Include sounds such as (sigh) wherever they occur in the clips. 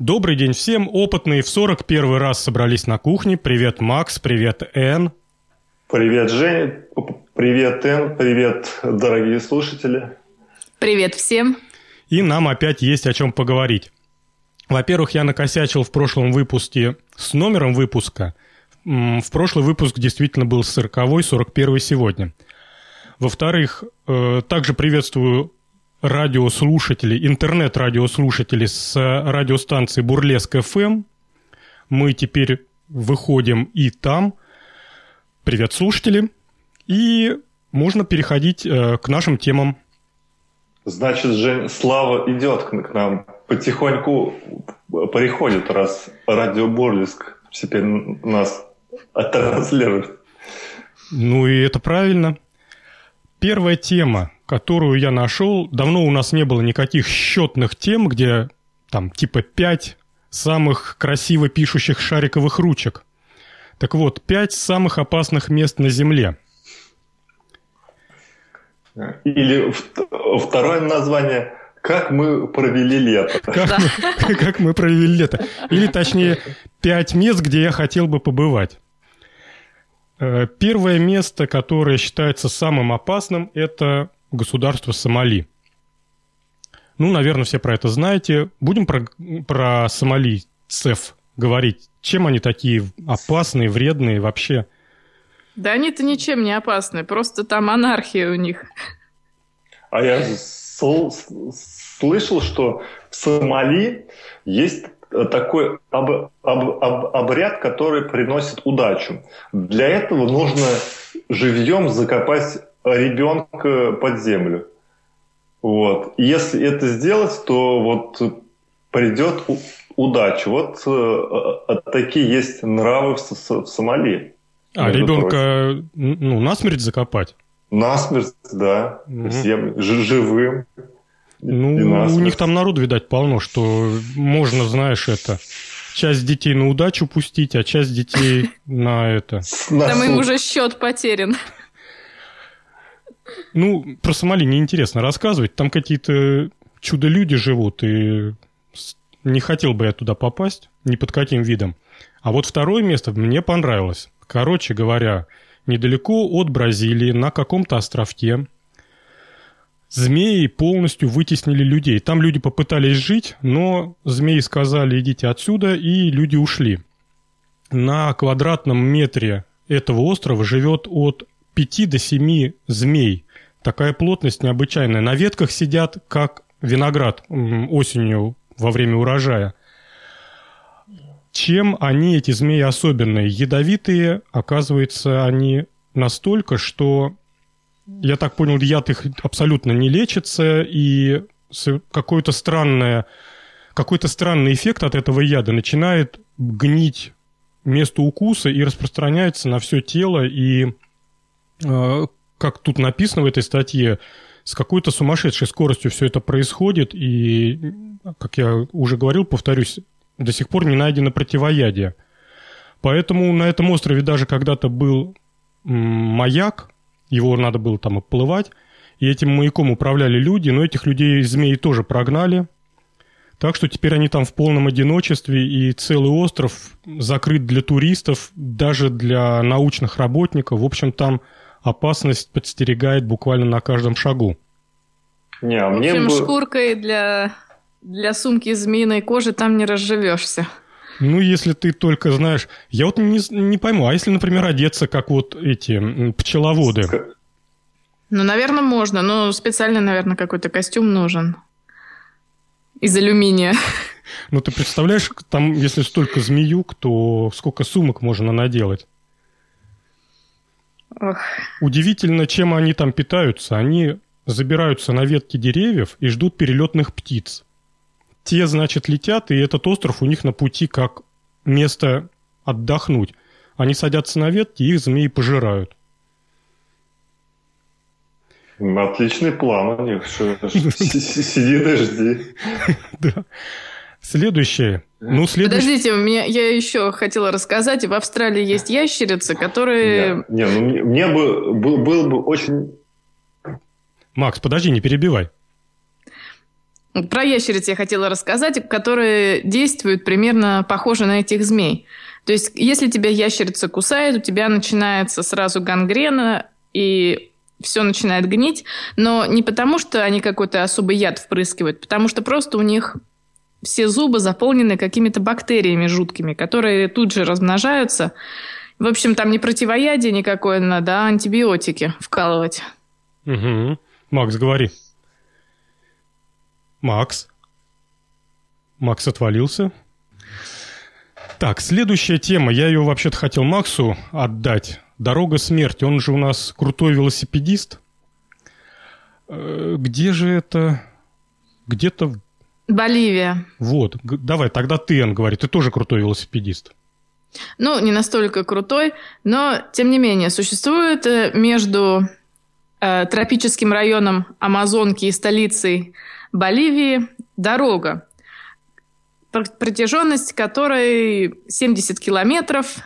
Добрый день всем. Опытные в 41 раз собрались на кухне. Привет, Макс. Привет, Эн. Привет, Женя. Привет, Эн. Привет, дорогие слушатели. Привет всем. И нам опять есть о чем поговорить. Во-первых, я накосячил в прошлом выпуске с номером выпуска. В прошлый выпуск действительно был 40 41 сегодня. Во-вторых, э, также приветствую радиослушателей, интернет-радиослушателей с радиостанции Бурлеск ФМ. Мы теперь выходим и там. Привет, слушатели. И можно переходить э, к нашим темам. Значит, Жень, Слава идет к нам. Потихоньку приходит, раз радио Бурлеск теперь нас транслирует. Ну и это правильно. Первая тема, которую я нашел, давно у нас не было никаких счетных тем, где там типа пять самых красиво пишущих шариковых ручек. Так вот, пять самых опасных мест на Земле. Или второе название «Как мы провели лето». (laughs) Как, мы, (laughs) как мы провели лето. Или точнее, пять мест, где я хотел бы побывать. Э, первое место, которое считается самым опасным, это государство Сомали. Ну, наверное, все про это знаете. Будем про, про сомалийцев говорить. Чем они такие опасные, вредные вообще? Да они-то ничем не опасны, просто там анархия у них. А я слышал, что в Сомали есть такой об, об, об, обряд, который приносит удачу. Для этого нужно живьем закопать ребенка под землю. Вот. если это сделать, то вот придет удача. Вот э, такие есть нравы в, в Сомали. А ребенка ну, насмерть закопать? Насмерть, да. Угу. Всем живым. Ну, у них там народу, видать, полно, что можно, знаешь, это часть детей на удачу пустить, а часть детей на это. Там им уже счет потерян. Ну, про Сомали неинтересно рассказывать. Там какие-то чудо-люди живут, и не хотел бы я туда попасть, ни под каким видом. А вот второе место мне понравилось. Короче говоря, недалеко от Бразилии, на каком-то островке, змеи полностью вытеснили людей. Там люди попытались жить, но змеи сказали «идите отсюда», и люди ушли. На квадратном метре этого острова живет от 5 до 7 змей. Такая плотность необычайная. На ветках сидят, как виноград осенью во время урожая. Чем они, эти змеи, особенные? Ядовитые, оказывается, они настолько, что я так понял, яд их абсолютно не лечится, и какой-то странное, какой-то странный эффект от этого яда начинает гнить место укуса и распространяется на все тело, и, как тут написано в этой статье, с какой-то сумасшедшей скоростью все это происходит, и, как я уже говорил, повторюсь, до сих пор не найдено противоядие. Поэтому на этом острове даже когда-то был маяк, его надо было там оплывать. И этим маяком управляли люди, но этих людей змеи тоже прогнали. Так что теперь они там в полном одиночестве, и целый остров закрыт для туристов, даже для научных работников. В общем, там опасность подстерегает буквально на каждом шагу. Не, а мне в общем, бы... шкуркой для, для сумки из змеиной кожи там не разживешься. Ну, если ты только знаешь... Я вот не, не пойму, а если, например, одеться, как вот эти пчеловоды? Ну, наверное, можно, но специально, наверное, какой-то костюм нужен. Из алюминия. Ну, ты представляешь, там, если столько змеюк, то сколько сумок можно наделать? Ох. Удивительно, чем они там питаются. Они забираются на ветки деревьев и ждут перелетных птиц. Те, значит, летят, и этот остров у них на пути как место отдохнуть. Они садятся на ветки, и их змеи пожирают. Отличный план у них. Сиди и жди. (laughs) Да. Следующее. Ну, следующее. Подождите, меня, я еще хотела рассказать. В Австралии есть ящерицы, которые... Не, не ну мне, мне бы был, был бы очень... Макс, подожди, не перебивай. Про ящериц я хотела рассказать, которые действуют примерно похоже на этих змей. То есть, если тебя ящерица кусает, у тебя начинается сразу гангрена, и все начинает гнить, но не потому, что они какой-то особый яд впрыскивают, потому что просто у них все зубы заполнены какими-то бактериями жуткими, которые тут же размножаются. В общем, там не противоядие никакое надо, а антибиотики вкалывать. Угу. Макс, говори. Макс? Макс отвалился. Так, следующая тема. Я ее вообще-то хотел Максу отдать. Дорога смерти. Он же у нас крутой велосипедист. Э, где же это? Где-то... в Боливия. Вот. Давай, тогда ты, Ан, говори. Ты тоже крутой велосипедист. Ну, не настолько крутой, но, тем не менее, существует э, между э, тропическим районом Амазонки и столицей Боливии дорога, протяженность которой 70 километров.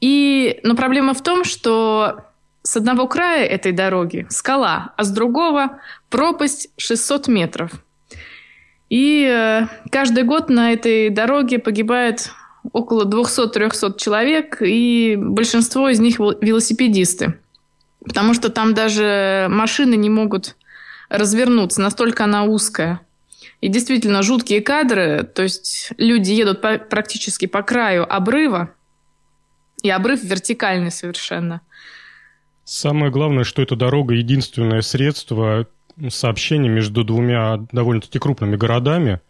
И, но проблема в том, что с одного края этой дороги скала, а с другого пропасть 600 метров. И э, каждый год на этой дороге погибает около 200-300 человек, и большинство из них велосипедисты. Потому что там даже машины не могут развернуться, настолько она узкая. И действительно жуткие кадры, то есть люди едут по, практически по краю обрыва, и обрыв вертикальный совершенно. Самое главное, что эта дорога единственное средство сообщения между двумя довольно-таки крупными городами.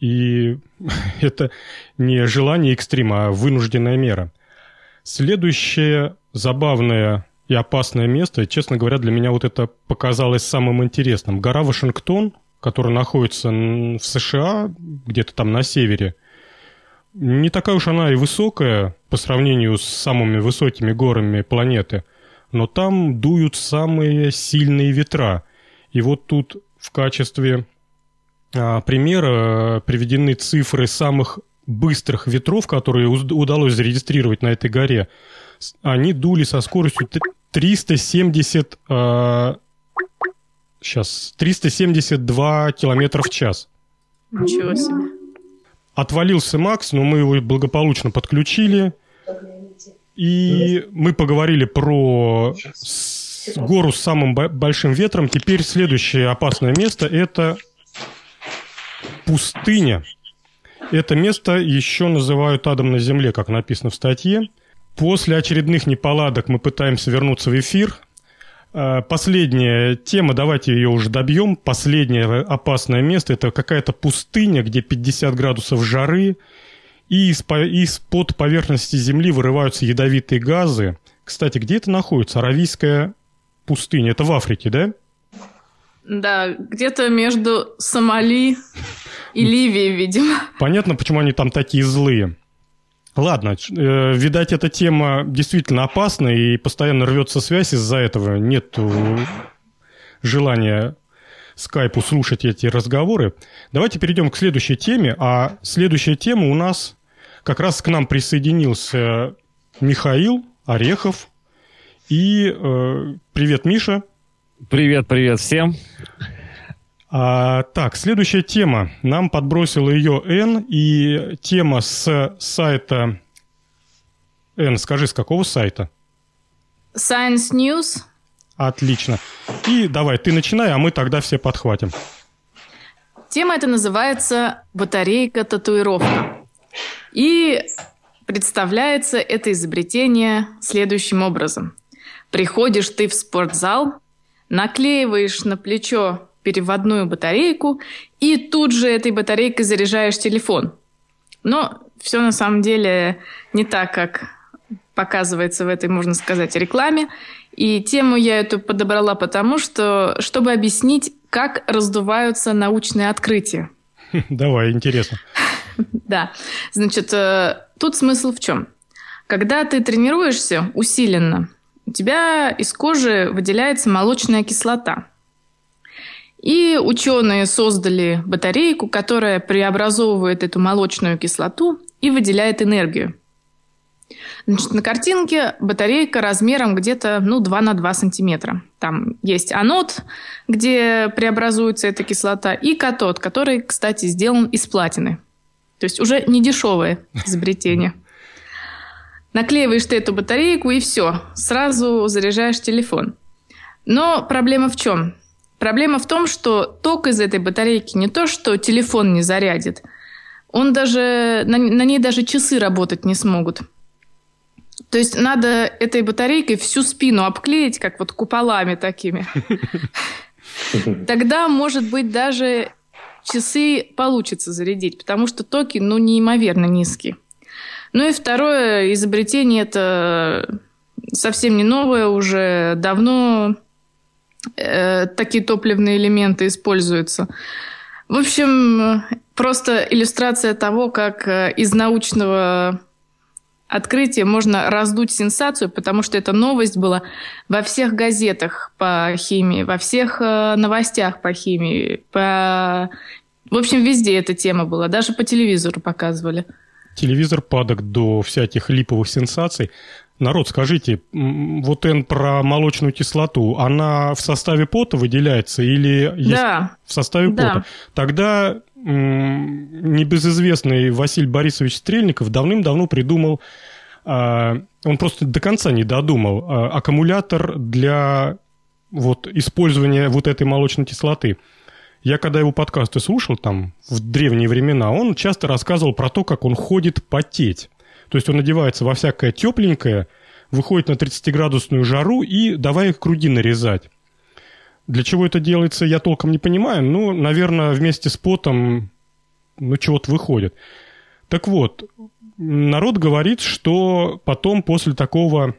И (laughs) это не желание экстрима, а вынужденная мера. Следующее забавное и опасное место. Честно говоря, для меня вот это показалось самым интересным. Гора Вашингтон, которая находится в США, где-то там на севере, не такая уж она и высокая по сравнению с самыми высокими горами планеты, но там дуют самые сильные ветра. И вот тут в качестве а, примера приведены цифры самых быстрых ветров, которые удалось зарегистрировать на этой горе. Они дули со скоростью 370... Э, сейчас. 372 километра в час. Ничего себе. Отвалился Макс, но мы его благополучно подключили. И мы поговорили про гору с самым большим ветром. Теперь следующее опасное место – это пустыня. Это место еще называют адом на земле, как написано в статье. После очередных неполадок мы пытаемся вернуться в эфир. Э, последняя тема, давайте ее уже добьем. Последнее опасное место – это какая-то пустыня, где 50 градусов жары, и из-под поверхности Земли вырываются ядовитые газы. Кстати, где это находится? Аравийская пустыня. Это в Африке, да? Да, где-то между Сомали и Ливией, видимо. Понятно, почему они там такие злые. Ладно, э, видать, эта тема действительно опасна, и постоянно рвется связь из-за этого. Нет желания скайпу слушать эти разговоры. Давайте перейдем к следующей теме. А следующая тема у нас как раз к нам присоединился Михаил Орехов. И э, привет, Миша. Привет, привет всем. А, так, следующая тема. Нам подбросила ее Н, и тема с сайта... Н, скажи, с какого сайта? Science News. Отлично. И давай, ты начинай, а мы тогда все подхватим. Тема эта называется «Батарейка-татуировка». И представляется это изобретение следующим образом. Приходишь ты в спортзал, наклеиваешь на плечо переводную батарейку и тут же этой батарейкой заряжаешь телефон. Но все на самом деле не так, как показывается в этой, можно сказать, рекламе. И тему я эту подобрала потому, что, чтобы объяснить, как раздуваются научные открытия. (laughs) Давай, интересно. (laughs) Да. Значит, э, тут смысл в чем? Когда ты тренируешься усиленно, у тебя из кожи выделяется молочная кислота – и ученые создали батарейку, которая преобразовывает эту молочную кислоту и выделяет энергию. Значит, на картинке батарейка размером где-то ну, 2 на 2 сантиметра. Там есть анод, где преобразуется эта кислота, и катод, который, кстати, сделан из платины. То есть уже не дешевое изобретение. (laughs) Наклеиваешь ты эту батарейку, и все, сразу заряжаешь телефон. Но проблема в чем? Проблема в том, что ток из этой батарейки не то, что телефон не зарядит, он даже, на, на ней даже часы работать не смогут. То есть надо этой батарейкой всю спину обклеить, как вот куполами такими. (laughs) Тогда, может быть, даже часы получится зарядить, потому что токи, ну, неимоверно низкие. Ну и второе изобретение, это совсем не новое, уже давно э, такие топливные элементы используются. В общем, просто иллюстрация того, как э, из научного открытия можно раздуть сенсацию, потому что эта новость была во всех газетах по химии, во всех э, новостях по химии, по... в общем, везде эта тема была, даже по телевизору показывали. Телевизор падок до всяких липовых сенсаций. Народ, скажите, вот Н про молочную кислоту, она в составе пота выделяется или есть да. в составе да. пота? Тогда небезызвестный Василий Борисович Стрельников давным-давно придумал, а, он просто до конца не додумал, а, аккумулятор для вот использования вот этой молочной кислоты. Я когда его подкасты слушал там в древние времена, он часто рассказывал про то, как он ходит потеть. То есть он одевается во всякое тепленькое, выходит на 30-градусную жару и давай их круги нарезать. Для чего это делается, я толком не понимаю. Ну, наверное, вместе с потом, ну, чего-то выходит. Так вот, народ говорит, что потом после такого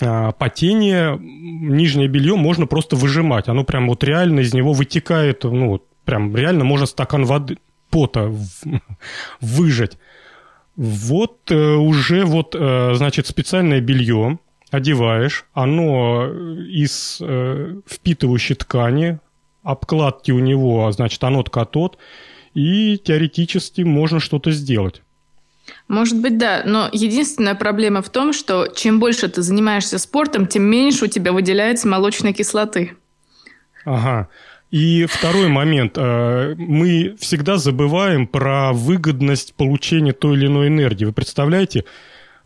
а, потения нижнее белье можно просто выжимать. Оно прям вот реально из него вытекает, ну, прям реально можно стакан воды, пота (laughs) выжать. Вот э, уже вот, э, значит, специальное белье одеваешь, оно из э, впитывающей ткани, обкладки у него, значит, анод катод, и теоретически можно что-то сделать. Может быть, да. Но единственная проблема в том, что чем больше ты занимаешься спортом, тем меньше у тебя выделяется молочной кислоты. Ага. И второй момент. Э, мы всегда забываем про выгодность получения той или иной энергии. Вы представляете,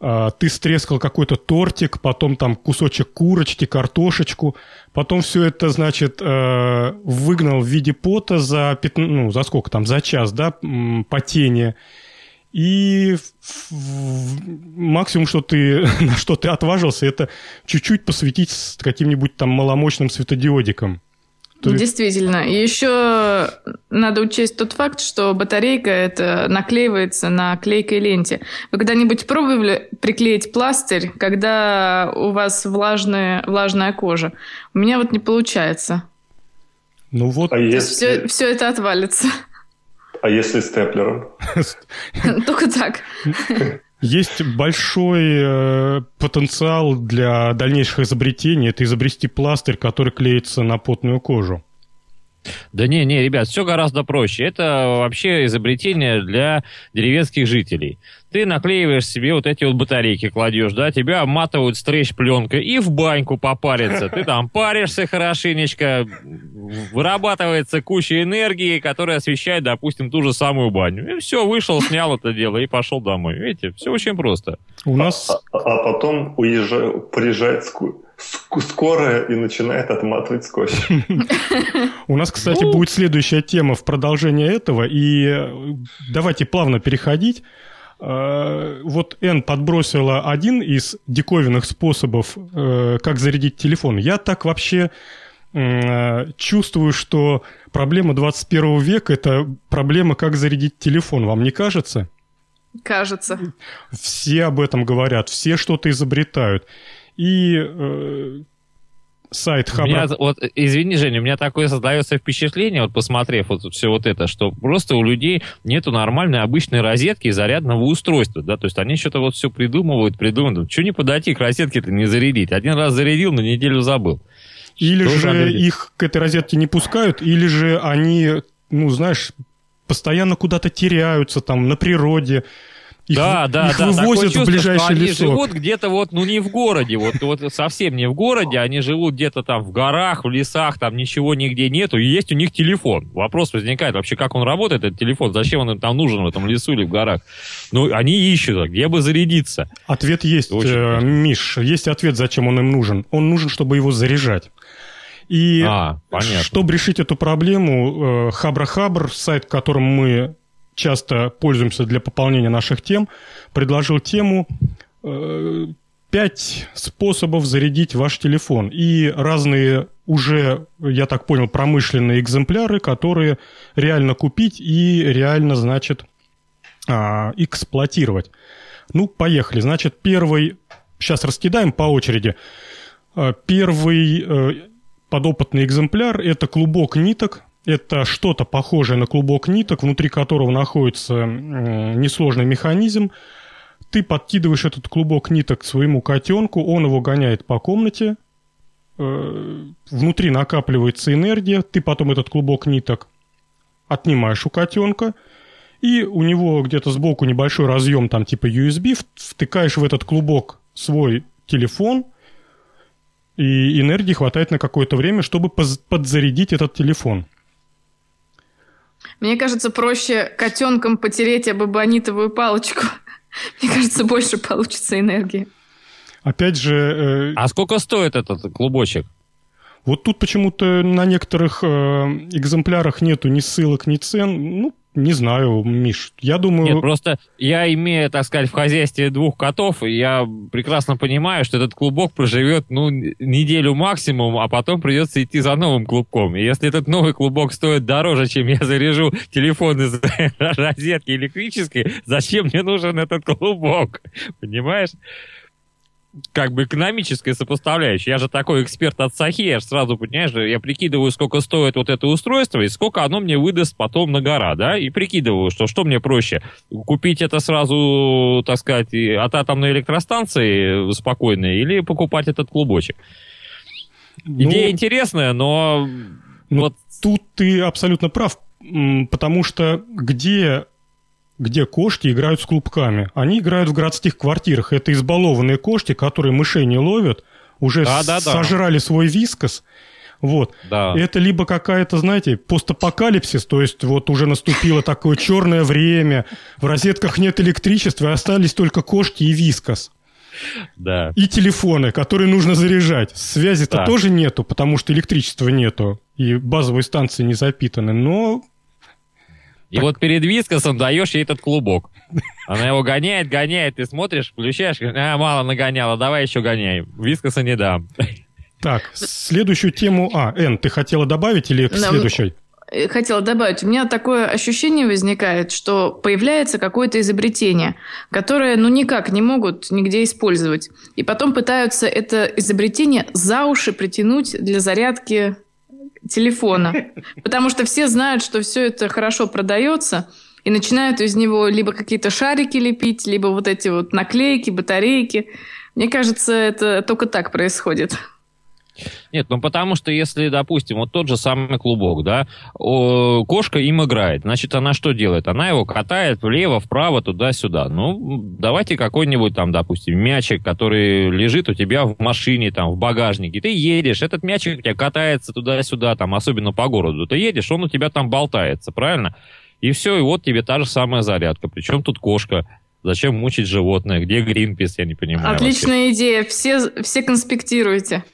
э, ты стрескал какой-то тортик, потом там кусочек курочки, картошечку, потом все это, значит, э, выгнал в виде пота за, 15, ну, за сколько там, за час, да, потения. И максимум, что ты, (laughs) на что ты отважился, это чуть-чуть посветить с каким-нибудь там маломощным светодиодиком. То Действительно. И еще надо учесть тот факт, что батарейка это наклеивается на клейкой ленте. Вы когда-нибудь пробовали приклеить пластырь, когда у вас влажная, влажная кожа? У меня вот не получается. Ну вот. А если... все, все это отвалится. А если степлером? (laughs) Только так. Есть большой э, потенциал для дальнейших изобретений. Это изобрести пластырь, который клеится на потную кожу. Да не, не, ребят, все гораздо проще. Это вообще изобретение для деревенских жителей. Ты наклеиваешь себе вот эти вот батарейки, кладешь, да, тебя обматывают стрейч-пленкой и в баньку попариться. Ты там паришься хорошенечко, вырабатывается куча энергии, которая освещает, допустим, ту же самую баню. И все, вышел, снял это дело и пошел домой. Видите, все очень просто. У нас... А, а, а потом уезжает, приезжает скорая и начинает отматывать скотч. У нас, кстати, ну. будет следующая тема в продолжение этого, и э, давайте плавно переходить. Э, вот Н подбросила один из диковинных способов, э, как зарядить телефон. Я так вообще чувствую, что проблема 21 века – это проблема, как зарядить телефон. Вам не кажется? Кажется. Все об этом говорят, все что-то изобретают. И э, сайт Хабра... Меня, вот, извини, Женя, у меня такое создается впечатление, вот посмотрев вот все вот это, что просто у людей нету нормальной обычной розетки и зарядного устройства, да, то есть они что-то вот все придумывают, придумывают. Что не подойти к розетке-то не зарядить? Один раз зарядил, на неделю забыл. Или что же их к этой розетке не пускают, или же они, ну, знаешь, постоянно куда-то теряются там на природе, Их, да, да, их да. вывозят чувство, в ближайшее они живут где-то вот, ну, не в городе, вот, вот совсем не в городе, они живут где-то там в горах, в лесах, там ничего нигде нету, и есть у них телефон. Вопрос возникает вообще, как он работает, этот телефон, зачем он им там нужен в этом лесу или в горах? Ну, они ищут, а где бы зарядиться. Ответ есть, Очень э. Миш, есть ответ, зачем он им нужен. Он нужен, чтобы его заряжать. И А, понятно. чтобы решить эту проблему, э, Хабра-Хабр, сайт, которым мы часто пользуемся для пополнения наших тем, предложил тему э, «Пять способов зарядить ваш телефон». И разные уже, я так понял, промышленные экземпляры, которые реально купить и реально, значит, а, эксплуатировать. Ну, поехали. Значит, первый... Сейчас раскидаем по очереди. А, Первый э, подопытный экземпляр – это клубок ниток. Это что-то похожее на клубок ниток, внутри которого находится несложный механизм. Ты подкидываешь этот клубок ниток своему котенку, он его гоняет по комнате, э, внутри накапливается энергия, ты потом этот клубок ниток отнимаешь у котенка, и у него где-то сбоку небольшой разъем, там типа USB, втыкаешь в этот клубок свой телефон, и энергии хватает на какое-то время, чтобы подзарядить этот телефон. Мне кажется, проще котенком потереть об эбонитовую палочку. (laughs) Мне кажется, больше получится энергии. Опять же, э, А сколько стоит этот клубочек? вот тут почему-то на некоторых э, экземплярах нету ни ссылок, ни цен. Ну, не знаю, Миш. Я думаю... Нет, просто я имею, так сказать, в хозяйстве двух котов, и я прекрасно понимаю, что этот клубок проживет, ну, неделю максимум, а потом придется идти за новым клубком. И если этот новый клубок стоит дороже, чем я заряжу телефон из (laughs) розетки электрической, зачем мне нужен этот клубок? Понимаешь? Как бы экономическая сопоставляющая. Я же такой эксперт от Сахи, я же сразу, понимаешь, я прикидываю, сколько стоит вот это устройство и сколько оно мне выдаст потом на гора, да, и прикидываю, что что мне проще, купить это сразу, так сказать, от атомной электростанции спокойной или покупать этот клубочек. Ну, Идея интересная, но Ну, вот Тут ты абсолютно прав, потому что где, где кошки играют с клубками? Они играют в городских квартирах. Это избалованные кошки, которые мышей не ловят, уже Да-да-да. сожрали свой вискос. Вот. да. Это либо какая-то, знаете, постапокалипсис, то есть вот уже наступило такое черное время, в розетках нет электричества, и остались только кошки и вискос. Да. И телефоны, которые нужно заряжать. Связи-то Да. тоже нету, потому что электричества нету. И базовые станции не запитаны. Но И вот перед вискосом даешь ей этот клубок. Она его гоняет, гоняет, ты смотришь, включаешь, говоришь, а, мало нагоняла, давай еще гоняй. Вискоса не дам. так, следующую тему... А, Эн, ты хотела добавить или к Да, следующей? Э, Хотела добавить, у меня такое ощущение возникает, что появляется какое-то изобретение, которое ну никак не могут нигде использовать. И потом пытаются это изобретение за уши притянуть для зарядки телефона. (laughs) Потому что все знают, что все это хорошо продается, и начинают из него либо какие-то шарики лепить, либо вот эти вот наклейки, батарейки. Мне кажется, это только так происходит. Нет, ну потому что если, допустим, вот тот же самый клубок, да, о, кошка им играет, значит, она что делает? Она его катает влево, вправо, туда-сюда. Ну, давайте какой-нибудь там, допустим, мячик, который лежит у тебя в машине, там, в багажнике. Ты едешь, этот мячик у тебя катается туда-сюда, там, особенно по городу. Ты едешь, он у тебя там болтается, правильно? И все, и вот тебе та же самая зарядка. Причем тут кошка. Зачем мучить животное? Где Гринпис, я не понимаю. вообще. Отличная идея. Все, все конспектируйте.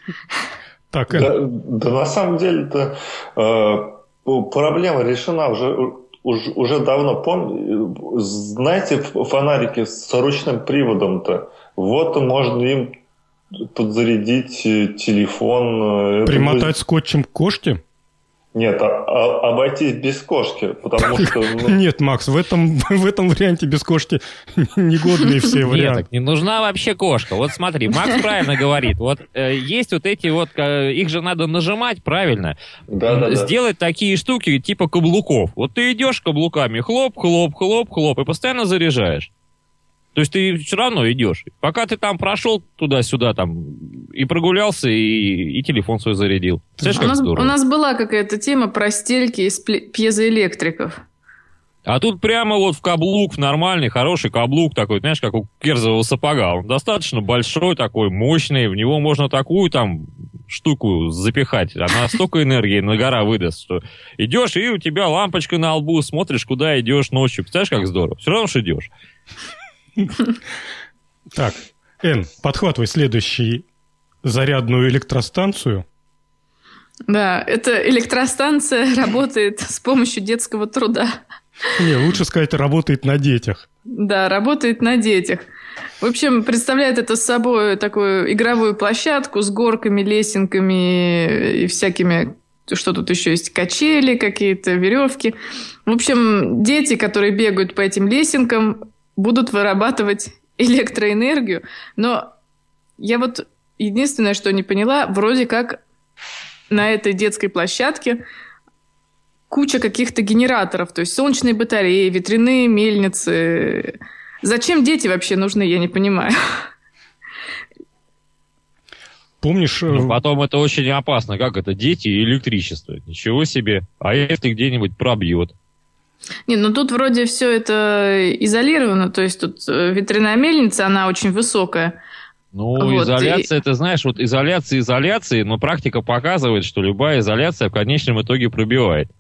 Так, Да, да на самом деле-то э, проблема решена уже, уже, уже давно. Пом... Знаете, фонарики с ручным приводом-то, вот можно им подзарядить э, телефон. э, примотать скотчем к кошке? Нет, а- а- обойтись без кошки, потому что... ну, Нет, Макс, в этом, в этом варианте без кошки негодные все Нет, варианты. так не нужна вообще кошка. Вот смотри, Макс (laughs) правильно говорит. Вот э, есть вот эти вот, э, их же надо нажимать правильно. да, да, да. Сделать такие штуки типа каблуков. Вот ты идешь каблуками, хлоп, хлоп, хлоп, хлоп, и постоянно заряжаешь. То есть ты все равно идешь. Пока ты там прошел туда-сюда там и прогулялся, и, и телефон свой зарядил. Представляешь, У нас, здорово? у нас была какая-то тема про стельки из пьезоэлектриков. А тут прямо вот в каблук, в нормальный, хороший каблук такой, знаешь, как у керзового сапога. Он достаточно большой такой, мощный, в него можно такую там штуку запихать. Она столько энергии на гора выдаст, что идешь, и у тебя лампочка на лбу, смотришь, куда идешь ночью. Представляешь, как здорово? Все равно, что идешь. Так, Эн, подхватывай следующий зарядную электростанцию. Да, эта электростанция (laughs) работает с помощью детского труда. Не, лучше сказать, работает на детях. Да, работает на детях. В общем, представляет это собой такую игровую площадку с горками, лесенками и всякими что тут еще есть, качели какие-то, веревки. В общем, дети, которые бегают по этим лесенкам, будут вырабатывать (laughs) электроэнергию. Но я вот единственное, что не поняла, вроде как на этой детской площадке куча каких-то генераторов, то есть солнечные батареи, ветряные мельницы. Зачем дети вообще нужны, я не понимаю. Помнишь... э, Ну, потом это очень опасно. Как это? Дети и электричество. Ничего себе. А если где-нибудь пробьет? Не, ну тут вроде все это изолировано, то есть тут э, ветряная мельница, она очень высокая. Ну, Вот, изоляция, ты знаешь, вот изоляция изоляции, но практика показывает, что любая изоляция в конечном итоге пробивает.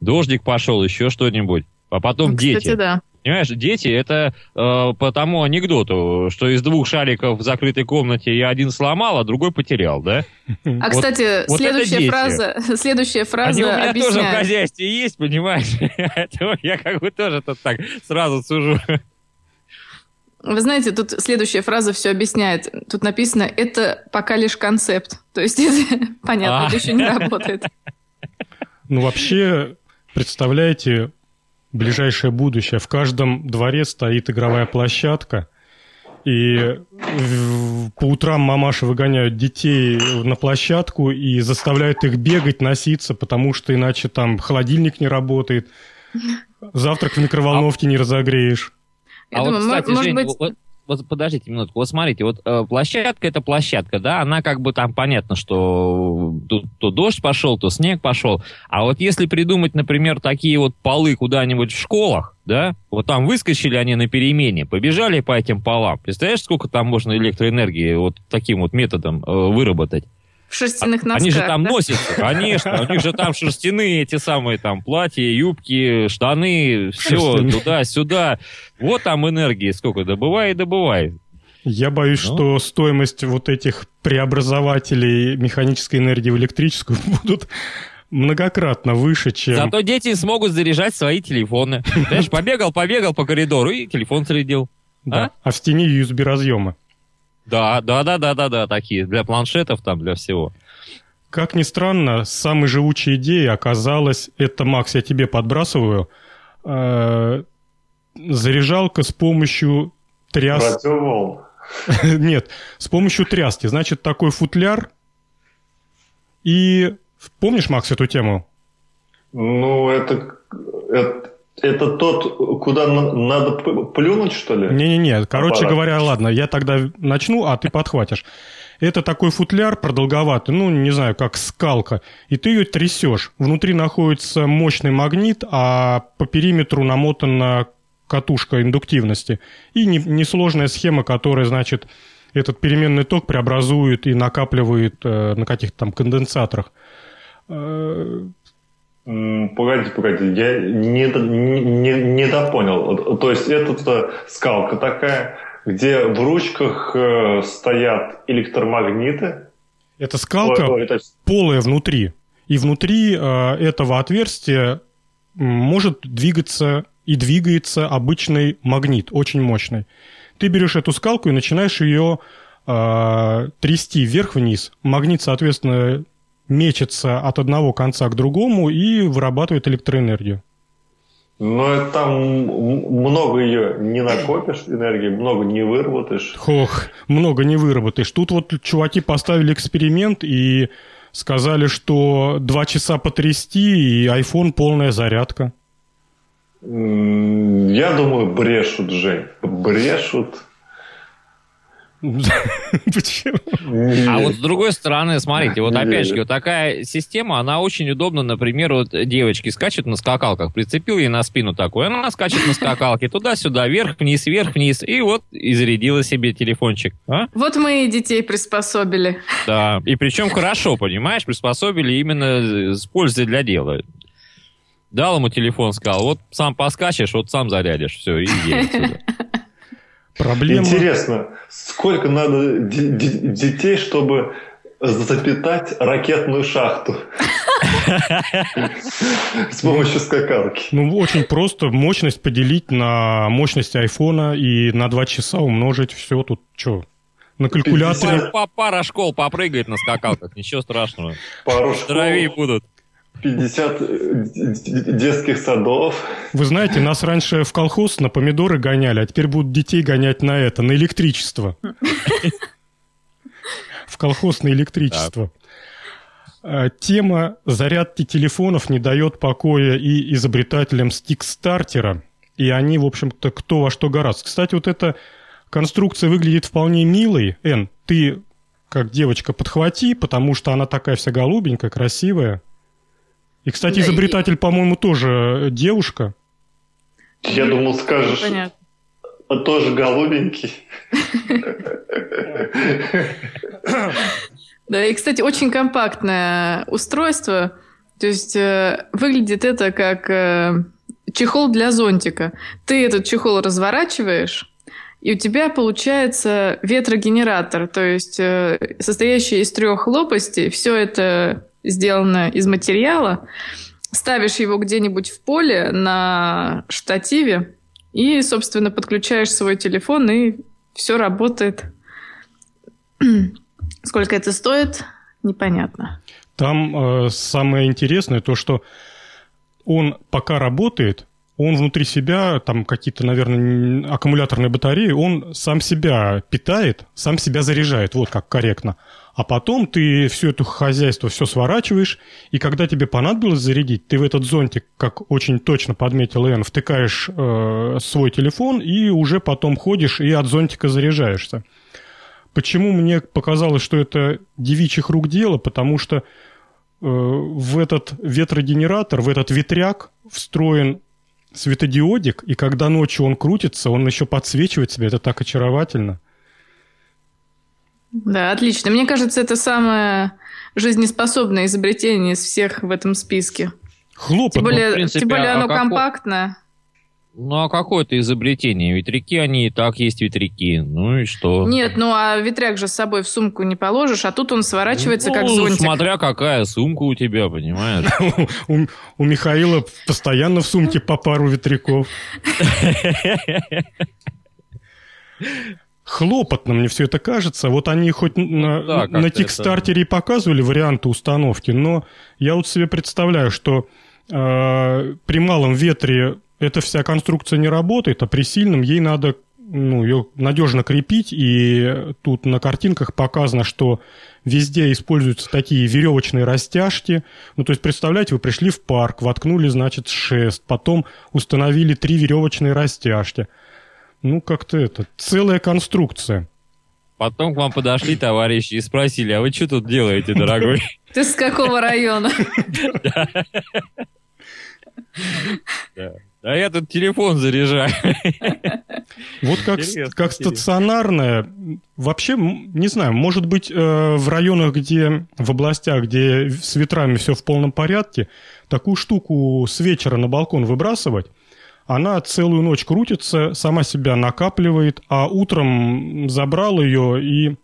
Дождик пошел, еще что-нибудь. А потом Ну, Кстати, дети. да. Понимаешь, дети это э, по тому анекдоту, что из двух шариков в закрытой комнате я один сломал, а другой потерял, да? А, Вот- кстати, вот следующая фраза, (laughs) следующая фраза Они у меня тоже в объясняет. хозяйстве есть, понимаешь? (laughs) Я как бы тоже тут так сразу сужу. Вы знаете, тут следующая фраза все объясняет. Тут написано, это пока лишь концепт. То есть, (laughs) это, понятно, А. это еще не работает. Ну, вообще, представляете, ближайшее будущее. В каждом дворе стоит игровая площадка, и по утрам мамаши выгоняют детей на площадку и заставляют их бегать, носиться, потому что иначе там холодильник не работает, завтрак в микроволновке не разогреешь. Я а думаю, вот, кстати, может Жень, быть... вот, вот подождите минутку. Вот смотрите, вот э, площадка это площадка, да, она как бы там понятно, что то, то дождь пошел, то снег пошел. А вот если придумать, например, такие вот полы куда-нибудь в школах, да, вот там выскочили они на перемене, побежали по этим полам. Представляешь, сколько там можно электроэнергии вот таким вот методом э, выработать? В шерстяных носках. Они же там да? носятся, конечно. У них же там шерстяные эти самые там платья, юбки, штаны, все туда-сюда. Вот там энергии сколько, добывай и добывай. Я боюсь, Ну. что стоимость вот этих преобразователей механической энергии в электрическую (laughs) будут многократно выше, чем... Зато дети смогут заряжать свои телефоны. Знаешь, побегал, побегал по коридору и телефон зарядил. Да. А в стене USB разъема. Да, да, да, да, да, да, такие. Для планшетов там, для всего. Как ни странно, самой живучей идеей оказалась, это, Макс, я тебе подбрасываю, э, заряжалка с помощью тряс... (laughs) Нет, с помощью тряски. Значит, такой футляр. И помнишь, Макс, эту тему? Ну, это, это, это тот, куда на- надо плюнуть, что ли? Не-не-не, короче Аппарат. говоря, ладно, я тогда начну, а ты подхватишь. Это такой футляр продолговатый, ну, не знаю, как скалка, и ты ее трясешь. Внутри находится мощный магнит, а по периметру намотана катушка индуктивности. И не- несложная схема, которая, значит, этот переменный ток преобразует и накапливает э, на каких-то там конденсаторах. Э, Погоди, погоди, я не, не, не, не допонял. То есть это скалка такая, где в ручках э, стоят электромагниты. Это скалка, Ой, ой, то есть- полая внутри. И внутри э, этого отверстия может двигаться и двигается обычный магнит, очень мощный. Ты берешь эту скалку и начинаешь ее э, трясти вверх-вниз. Магнит, соответственно, мечется от одного конца к другому и вырабатывает электроэнергию. Но там много ее не накопишь энергии, много не выработаешь. Ох, много не выработаешь. Тут вот чуваки поставили эксперимент и сказали, что два часа потрясти, и iPhone полная зарядка. Я думаю, брешут, Жень. Брешут. Почему? А вот с другой стороны, смотрите, вот опять же, вот такая система, она очень удобна, например, вот девочки скачут на скакалках, прицепил ей на спину такой, она скачет на скакалке туда-сюда, вверх-вниз, вверх-вниз, и вот и зарядила себе телефончик. А? Вот мы и детей приспособили. Да, и причем хорошо, понимаешь, приспособили именно с пользой для дела. Дал ему телефон, сказал, вот сам поскачешь, вот сам зарядишь, все, и едет сюда. (laughs) Проблема... Интересно, сколько надо д- д- детей, чтобы запитать ракетную шахту (laughs) с помощью скакалки? Ну, очень просто. Мощность поделить на мощность айфона и на два часа умножить. Все тут что? На калькуляторе... Пара, пара школ попрыгает на скакалках, ничего страшного. Пару школ, Здоровее будут. 50 детских садов. Вы знаете, нас раньше в колхоз на помидоры гоняли, а теперь будут детей гонять на это, на электричество. В колхоз на электричество. А, Тема зарядки телефонов не дает покоя и изобретателям стикстартера. И они, в общем-то, кто во что гораздо. Кстати, вот эта конструкция выглядит вполне милой. Эн, ты, как девочка, подхвати, потому что она такая вся голубенькая, красивая. И, кстати, Да, и- изобретатель, по-моему, тоже девушка. Я думал, скажешь, Понятно. а тоже голубенький. Да, и, кстати, очень компактное устройство. То есть э, выглядит это как э, чехол для зонтика. Ты этот чехол разворачиваешь, и у тебя получается ветрогенератор, то есть э, состоящий из трех лопастей. Все это сделано из материала. Ставишь его где-нибудь в поле на штативе и, собственно, подключаешь свой телефон, и все работает. (clears throat) Сколько это стоит, непонятно. Там э, самое интересное то, что он пока работает, он внутри себя, там какие-то, наверное, аккумуляторные батареи, он сам себя питает, сам себя заряжает, вот как корректно. А потом ты все это хозяйство все сворачиваешь, и когда тебе понадобилось зарядить, ты в этот зонтик, как очень точно подметил Эн, втыкаешь э, свой телефон и уже потом ходишь и от зонтика заряжаешься. Почему мне показалось, что это девичьих рук дело? Потому что э, в этот ветрогенератор, в этот ветряк встроен светодиодик, и когда ночью он крутится, он еще подсвечивает себя. Это так очаровательно. Да, отлично. Мне кажется, это самое жизнеспособное изобретение из всех в этом списке. Хлопот. Тем более, в принципе, тем более а оно какой- компактное. Ну, а какое это изобретение? Ветряки, они и так есть ветряки. Ну и что? Нет, ну а ветряк же с собой в сумку не положишь, а тут он сворачивается как Ну, зонтик. смотря какая сумка у тебя, понимаешь? (laughs) У Михаила постоянно в сумке по пару ветряков. (laughs) Хлопотно мне все это кажется. Вот они хоть на, Ну да, на это- Кикстартере и показывали варианты установки, но я вот себе представляю, что э, при малом ветре эта вся конструкция не работает, а при сильном ей надо ну, ее надежно крепить, и тут на картинках показано, что везде используются такие веревочные растяжки. Ну, то есть, представляете, вы пришли в парк, воткнули, значит, шест, потом установили три веревочные растяжки. Ну, как-то это, целая конструкция. Потом к вам подошли товарищи и спросили, а вы что тут делаете, дорогой? (laughs) Ты с какого района? (laughs) А я тут телефон заряжаю. Вот как, Интересно, как интересно. стационарная, вообще, не знаю, может быть, э, в районах, где, в областях, где с ветрами все в полном порядке, такую штуку с вечера на балкон выбрасывать, она целую ночь крутится, сама себя накапливает, а утром забрал ее и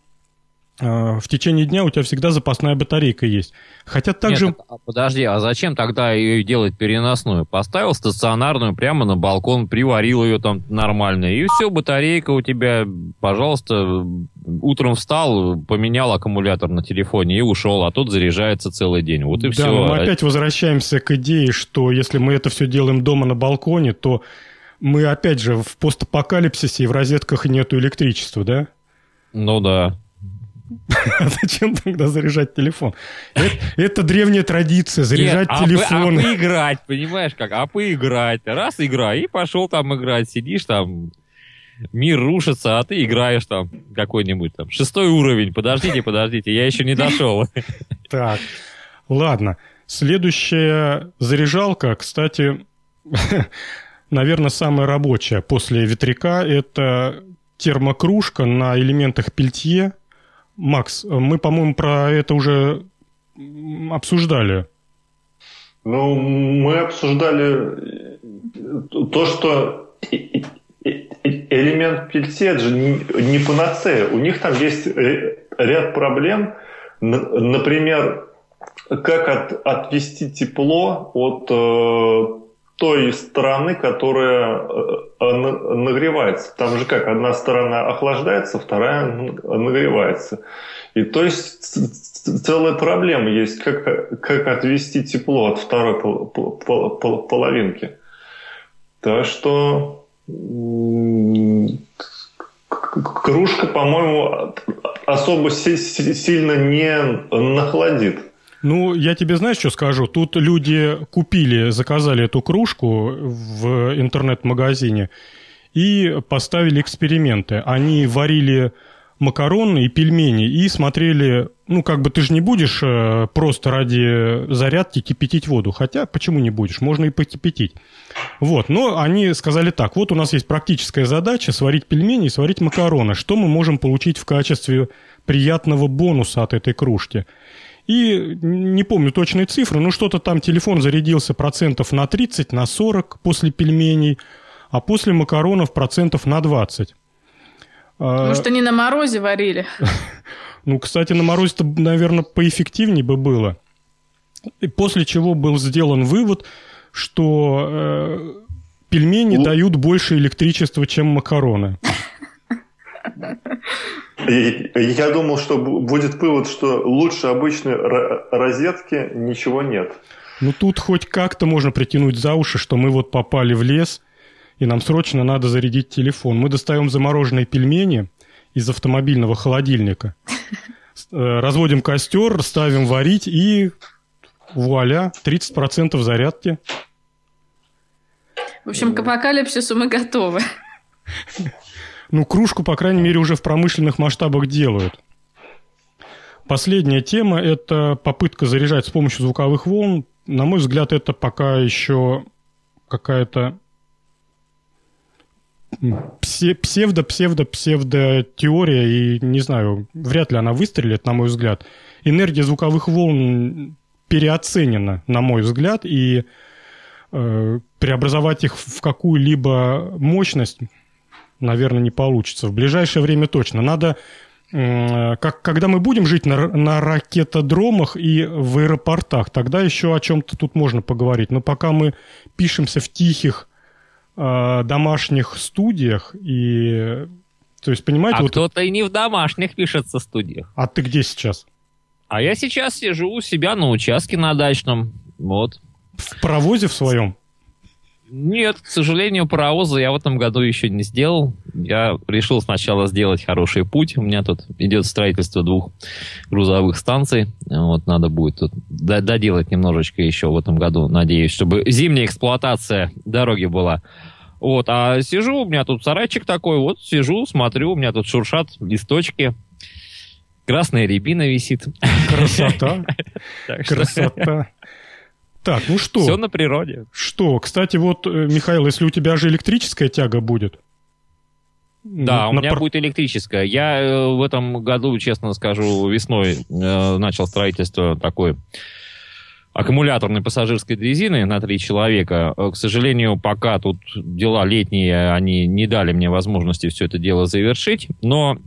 в течение дня у тебя всегда запасная батарейка есть. Хотя также... Нет, так, а подожди, а зачем тогда ее делать переносную? Поставил стационарную прямо на балкон, приварил ее там нормально, и все, батарейка у тебя, пожалуйста, утром встал, поменял аккумулятор на телефоне и ушел, а тут заряжается целый день. Вот и да, все. мы опять возвращаемся к идее, что если мы это все делаем дома на балконе, то мы опять же в постапокалипсисе и в розетках нету электричества, да? Ну да. А (laughs) зачем тогда заряжать телефон? Это, это древняя традиция, заряжать Нет, а по- телефоны. А, поиграть, понимаешь как? А поиграть. Раз игра, и пошел там играть. Сидишь там, Мир рушится, а ты играешь там какой-нибудь там. Шестой уровень. Подождите, подождите, я еще не дошел. (laughs) Так, ладно. Следующая заряжалка, кстати, (laughs) наверное, самая рабочая после ветряка, это термокружка на элементах пельтье. Макс, мы, по-моему, про это уже обсуждали. Ну, мы обсуждали то, что элемент пельтье это же не панацея. У них там есть ряд проблем. Например, как от, отвести тепло от э, той стороны, которая э, нагревается. Там же как, одна сторона охлаждается, вторая нагревается. И то есть целая проблема есть, как, как отвести тепло от второй пол, пол, пол, половинки. Так что кружка, по-моему, особо сильно не нахладит. Ну, я тебе знаешь, что скажу? Тут люди купили, заказали эту кружку в интернет-магазине и поставили эксперименты. Они варили макароны и пельмени и смотрели, ну, как бы ты же не будешь э, просто ради зарядки кипятить воду. Хотя, почему не будешь? Можно и покипятить. Вот, но они сказали так, вот у нас есть практическая задача сварить пельмени и сварить макароны. Что мы можем получить в качестве приятного бонуса от этой кружки? И не помню точные цифры, но что-то там телефон зарядился процентов на 30, на 40 после пельменей, а после макаронов процентов на 20. Может, они на морозе варили? (laughs) Ну, кстати, на морозе-то, наверное, поэффективнее бы было. И после чего был сделан вывод, что э, пельмени ну... дают больше электричества, чем макароны. Я думал, что будет вывод, что лучше обычной розетки ничего нет. Ну тут хоть как-то можно притянуть за уши, что мы вот попали в лес, и нам срочно надо зарядить телефон. Мы достаем замороженные пельмени из автомобильного холодильника, э, разводим костер, ставим варить и вуаля, 30% зарядки. В общем, к апокалипсису мы готовы. (laughs) Ну, кружку, по крайней мере, уже в промышленных масштабах делают. Последняя тема – это попытка заряжать с помощью звуковых волн. На мой взгляд, это пока еще какая-то псевдо-псевдо-псевдо-теория, и, не знаю, вряд ли она выстрелит, на мой взгляд. Энергия звуковых волн переоценена, на мой взгляд, и э, преобразовать их в какую-либо мощность наверное, не получится. В ближайшее время точно. Надо, как, когда мы будем жить на, на ракетодромах и в аэропортах, тогда еще о чем-то тут можно поговорить. Но пока мы пишемся в тихих э, домашних студиях и... То есть, понимаете... А вот... кто-то и не в домашних пишется студиях. А ты где сейчас? А я сейчас сижу у себя на участке на дачном. Вот. В паровозе в своем? Нет, к сожалению, паровоза я в этом году еще не сделал. Я решил сначала сделать хороший путь. У меня тут идет строительство двух грузовых станций. Вот надо будет тут доделать немножечко еще в этом году, надеюсь, чтобы зимняя эксплуатация дороги была. Вот, а сижу, у меня тут сарайчик такой, вот сижу, смотрю, у меня тут шуршат листочки. Красная рябина висит. Красота. Красота. Так, ну что? Все на природе. Что? Кстати, вот, э, Михаил, если у тебя же электрическая тяга будет, да, на, у меня на... будет электрическая. Я э, в этом году, честно скажу, весной э, начал строительство такой аккумуляторной пассажирской дрезины на три человека. Э, к сожалению, пока тут дела летние, они не дали мне возможности все это дело завершить. Но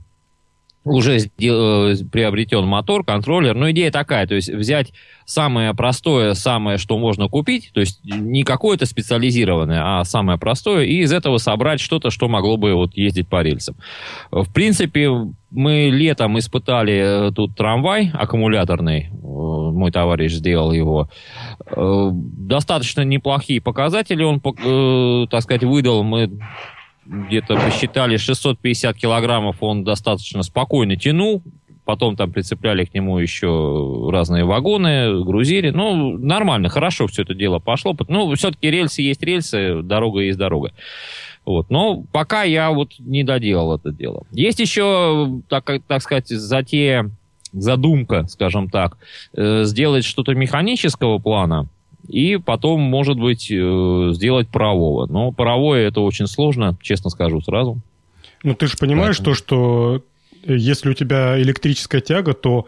уже э, приобретен мотор, контроллер. Но идея такая, то есть взять самое простое, самое, что можно купить, то есть не какое-то специализированное, а самое простое, и из этого собрать что-то, что могло бы вот ездить по рельсам. В принципе, мы летом испытали э, тут трамвай аккумуляторный, э, мой товарищ сделал его. Достаточно неплохие показатели он, так сказать, выдал. Мы где-то посчитали 650 килограммов он достаточно спокойно тянул. Потом там прицепляли к нему еще разные вагоны, грузили. Ну, нормально, хорошо все это дело пошло. Ну, все-таки рельсы есть рельсы, дорога есть дорога. Вот. Но пока я вот не доделал это дело. Есть еще, так, так сказать, затея, задумка, скажем так, э, сделать что-то механического плана, и потом, может быть, э, сделать парового. Но паровое это очень сложно, честно скажу сразу. Ну, ты же понимаешь Поэтому... то, что если у тебя электрическая тяга, то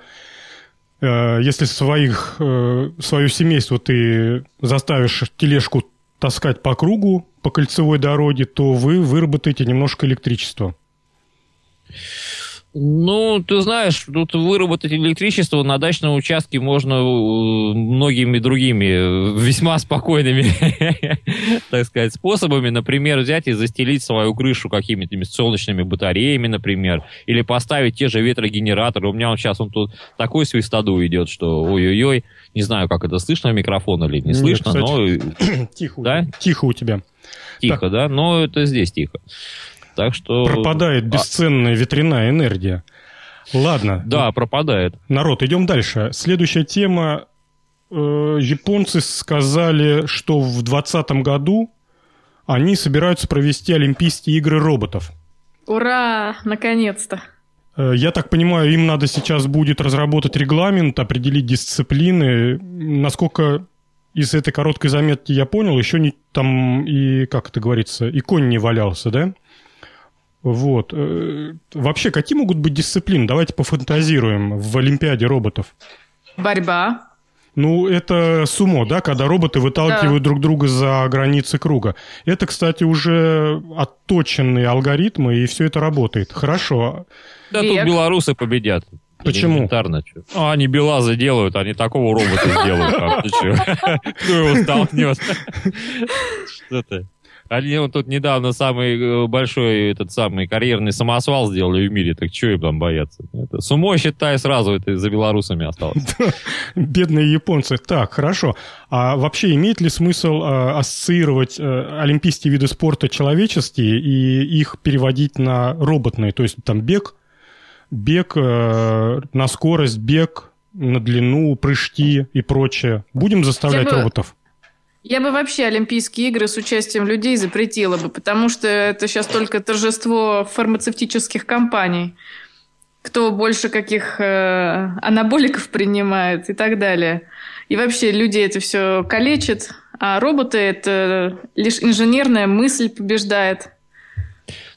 э, если своих, э, свое семейство ты заставишь тележку таскать по кругу, по кольцевой дороге, то вы выработаете немножко электричества. Ну, ты знаешь, тут выработать электричество на дачном участке можно э, многими другими э, весьма спокойными, (laughs) так сказать, способами. Например, взять и застелить свою крышу какими-то солнечными батареями, например, или поставить те же ветрогенераторы. У меня вот сейчас он тут такой свистоду идет, что ой-ой-ой, не знаю, как это слышно микрофон или не слышно, но... (coughs) Тихо, да? тихо у тебя. Тихо, да? Но это здесь тихо. Так что... Пропадает а бесценная ветряная энергия. Ладно. Да, пропадает. Народ, идем дальше. Следующая тема. Э, японцы сказали, что в 2020 году они собираются провести Олимпийские игры роботов. Ура! Наконец-то! Э, я так понимаю, им надо сейчас будет разработать регламент, определить дисциплины. Насколько из этой короткой заметки я понял, еще не там и, как это говорится, и конь не валялся, да? Вот. Э, вообще, какие могут быть дисциплины? Давайте пофантазируем в Олимпиаде роботов. Борьба. Ну, это сумо, да, когда роботы выталкивают да. друг друга за границы круга. Это, кстати, уже отточенные алгоритмы, и все это работает. Хорошо. Да Бег. тут белорусы победят. Почему? Ну, они белазы делают, они такого робота сделают. (laughs) Кто его столкнет? Что ты? Они вот тут недавно самый э, большой этот самый карьерный самосвал сделали в мире, так что им там бояться? Это, сумо, считай, сразу это за белорусами осталось. (laughs) Бедные японцы. Так, хорошо. А вообще имеет ли смысл э, ассоциировать э, олимпийские виды спорта человеческие и их переводить на роботные? То есть там бег, бег э, на скорость, бег на длину, прыжки и прочее. Будем заставлять бы... роботов? Я бы вообще Олимпийские игры с участием людей запретила бы, потому что это сейчас только торжество фармацевтических компаний. Кто больше каких э, анаболиков принимает и так далее. И вообще люди это все калечат, а роботы это лишь инженерная мысль побеждает.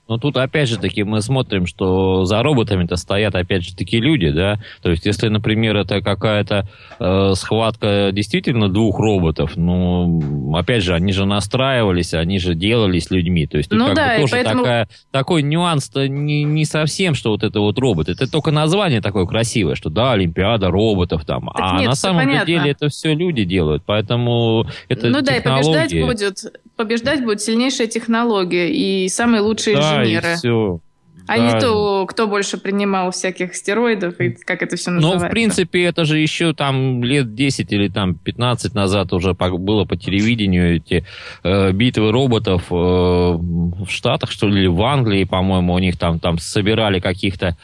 Но тут, опять же таки, мы смотрим, что за роботами-то стоят, опять же таки, люди, да. То есть, если, например, это какая-то э, схватка действительно двух роботов, ну, опять же, они же настраивались, они же делались людьми. То есть, тут ну, как да, бы тоже поэтому... такая, такой нюанс-то не, не совсем, что вот это вот робот. Это только название такое красивое, что да, Олимпиада роботов там. Так а нет, на самом понятно. деле это все люди делают, поэтому это Ну технологии. да, и побеждать будет, побеждать будет сильнейшая технология и самые лучшие да, инженеры. И все. А да. не то, кто больше принимал всяких стероидов и как это все называется. Ну, в принципе, это же еще там лет 10 или там 15 назад уже было по телевидению эти э, битвы роботов э, в Штатах, что ли, в Англии, по-моему, у них там, там собирали каких-то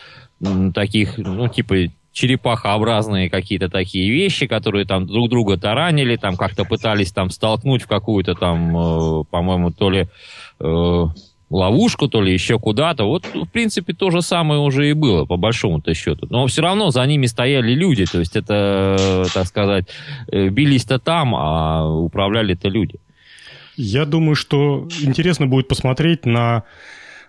таких, ну, типа черепахообразные какие-то такие вещи, которые там друг друга таранили, там как-то пытались там столкнуть в какую-то там, э, по-моему, то ли э, ловушку, то ли еще куда-то. Вот, в принципе, то же самое уже и было, по большому-то счету. Но все равно за ними стояли люди, то есть это, так сказать, э, бились-то там, а управляли-то люди. Я думаю, что интересно будет посмотреть на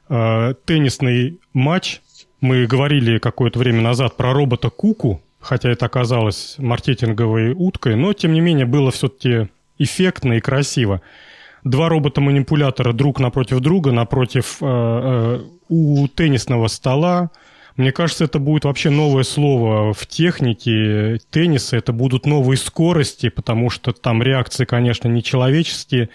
э, теннисный матч. Мы говорили какое-то время назад про робота Куку, хотя это оказалось маркетинговой уткой, но, тем не менее, было все-таки эффектно и красиво два робота-манипулятора друг напротив друга, напротив э, э, у теннисного стола. Мне кажется, это будет вообще новое слово в технике тенниса. Это будут новые скорости, потому что там реакции, конечно, нечеловеческие.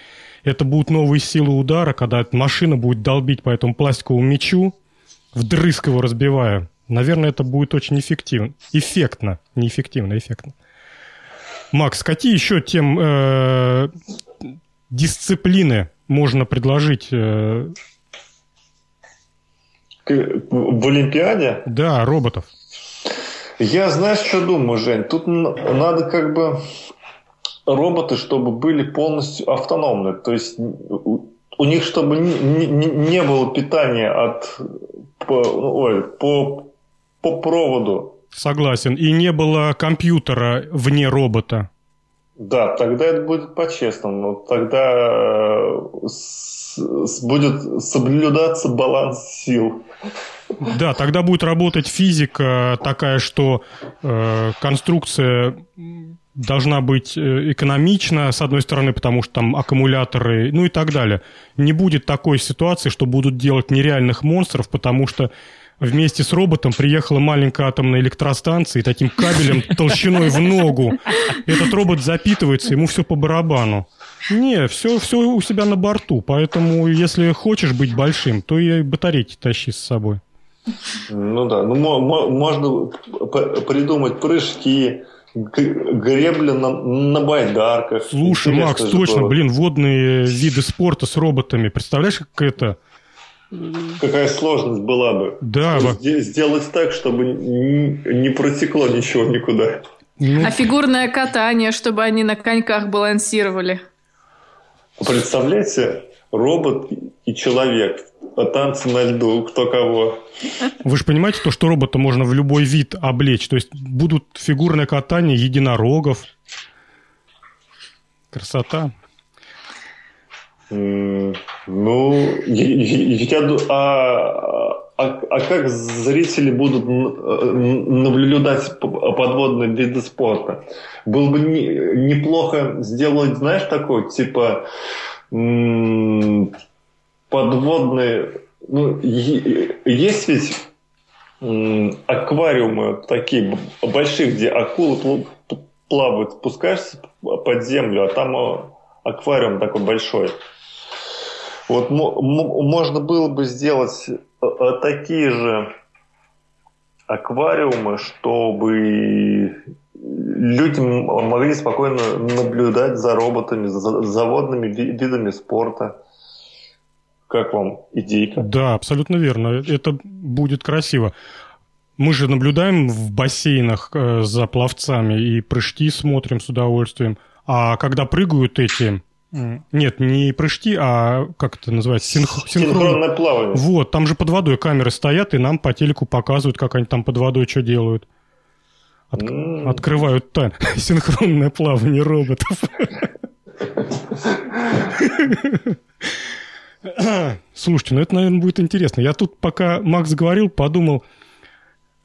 Это будут новые силы удара, когда машина будет долбить по этому пластиковому мячу, вдрызг его разбивая. Наверное, это будет очень эффективно. Эффектно. Не эффективно, эффектно. Макс, какие еще тем э, дисциплины можно предложить? Э... В Олимпиаде? Да, роботов. Я, знаешь, что думаю, Жень? Тут надо как бы роботы, чтобы были полностью автономны. То есть у них, чтобы не, не, не было питания от по, ой, по, по проводу. Согласен. И не было компьютера вне робота. Да, тогда это будет по-честному. Тогда э, с, с, будет соблюдаться баланс сил. Да, тогда будет работать физика такая, что э, конструкция должна быть э, экономична, с одной стороны, потому что там аккумуляторы, ну и так далее. Не будет такой ситуации, что будут делать нереальных монстров, потому что вместе с роботом приехала маленькая атомная электростанция и таким кабелем (laughs) толщиной в ногу. Этот робот запитывается, ему все по барабану. Не, все, все у себя на борту, поэтому если хочешь быть большим, то и батарейки тащи с собой. Ну да, ну можно придумать прыжки, гребли на, на байдарках. Слушай, Интересно Макс, точно, было. блин, водные виды спорта с роботами. Представляешь, как это... Какая сложность была бы. Да. Сделать так, чтобы не протекло ничего никуда. Ну... А фигурное катание, чтобы они на коньках балансировали. Представляете, робот и человек танцы на льду, кто кого. Вы же понимаете, то, что робота можно в любой вид облечь. То есть будут фигурное катание единорогов. Красота. Ну, я, я, а, а, а как зрители будут наблюдать подводные виды спорта? Было бы не, неплохо сделать, знаешь, такой, типа подводные... Ну, есть ведь аквариумы такие большие, где акулы плавают, спускаешься под землю, а там а, аквариум такой большой. Вот можно было бы сделать а, такие же аквариумы, чтобы люди могли спокойно наблюдать за роботами, за заводными видами спорта. Как вам идейка? Да, абсолютно верно. Это будет красиво. Мы же наблюдаем в бассейнах э, за пловцами и прыжки смотрим с удовольствием. А когда прыгают эти... Нет, не прыжки, а как это называется? Синх... Синхронное плавание. Вот, там же под водой камеры стоят, и нам по телеку показывают, как они там под водой что делают. От... Mm. Открывают тайн. (laughs) Синхронное плавание роботов. (laughs) Слушайте, ну это, наверное, будет интересно. Я тут, пока Макс говорил, подумал,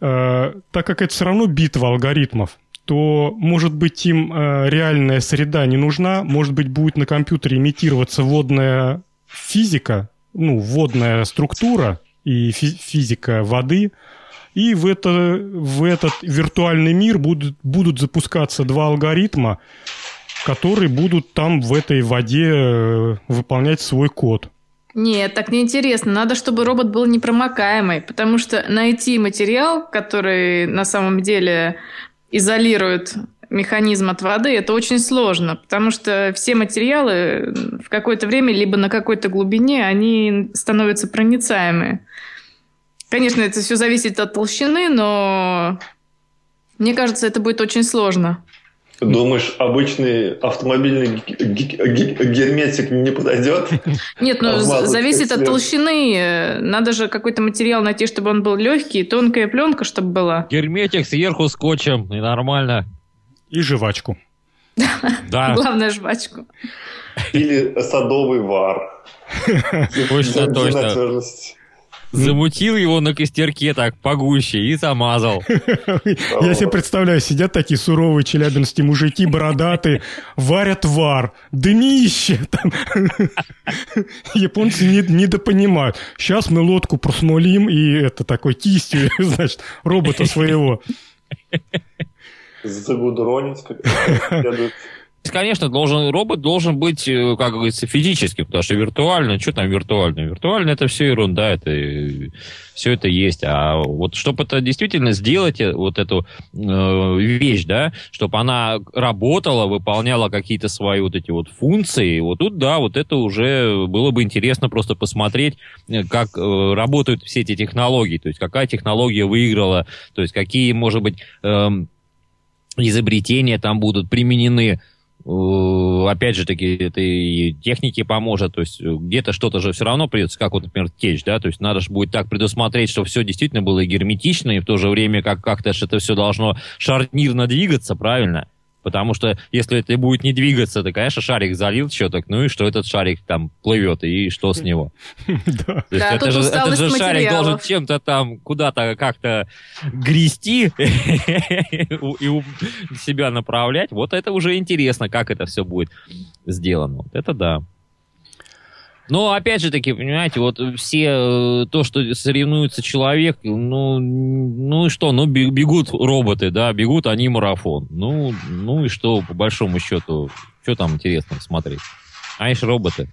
э, так как это все равно битва алгоритмов, то, может быть, им э, реальная среда не нужна, может быть, будет на компьютере имитироваться водная физика, ну, водная структура и фи- физика воды, и в, это, в этот виртуальный мир будут, будут запускаться два алгоритма, которые будут там в этой воде э, выполнять свой код. Нет, так неинтересно. Надо, чтобы робот был непромокаемый, потому что найти материал, который на самом деле изолирует механизм от воды, это очень сложно, потому что все материалы в какое-то время, либо на какой-то глубине, они становятся проницаемые. Конечно, это все зависит от толщины, но мне кажется, это будет очень сложно. Думаешь, обычный автомобильный герметик не подойдет? Нет, ну зависит от толщины. Надо же какой-то материал найти, чтобы он был легкий, тонкая пленка, чтобы была. Герметик сверху скотчем, и нормально. И жвачку. Да. (laughs) Главное жвачку. Или садовый вар. Точно, точно замутил его на костерке так погуще и замазал. (laughs) Я себе представляю, сидят такие суровые челябинские мужики, бородатые, варят вар, дымище. (laughs) Японцы не, недопонимают. Сейчас мы лодку просмолим и это такой кистью, (laughs) значит, робота своего. Загудронить, как следует. Конечно, должен, робот должен быть, э, как говорится, физическим, потому что виртуально, что там виртуально? Виртуально это все ерунда, это все это есть. А вот чтобы это действительно сделать, э, вот эту э, вещь, да, чтобы она работала, выполняла какие-то свои вот эти вот функции, вот тут, да, вот это уже было бы интересно просто посмотреть, э, как э, работают все эти технологии, то есть какая технология выиграла, то есть какие, может быть, э, изобретения там будут применены Э, опять же таки, это и технике поможет, то есть э, где-то что-то же все равно придется, как вот, например, течь, да, то есть надо же будет так предусмотреть, чтобы все действительно было герметично, и в то же время как- как-то это все должно шарнирно двигаться, правильно? Потому что если это будет не двигаться, то, конечно, шарик залил что-то, ну и что этот шарик там плывет, и что с него? (laughs) Да. Это же, усталость этот же шарик должен чем-то там куда-то как-то грести (laughs) и себя направлять. Вот это уже интересно, как это все будет сделано. Это да. Но опять же таки, понимаете, вот все э, то, что соревнуется человек, ну, ну и что, ну бе- бегут роботы, да, бегут они марафон. Ну, ну и что, по большому счету, что там интересно смотреть? Они ж роботы.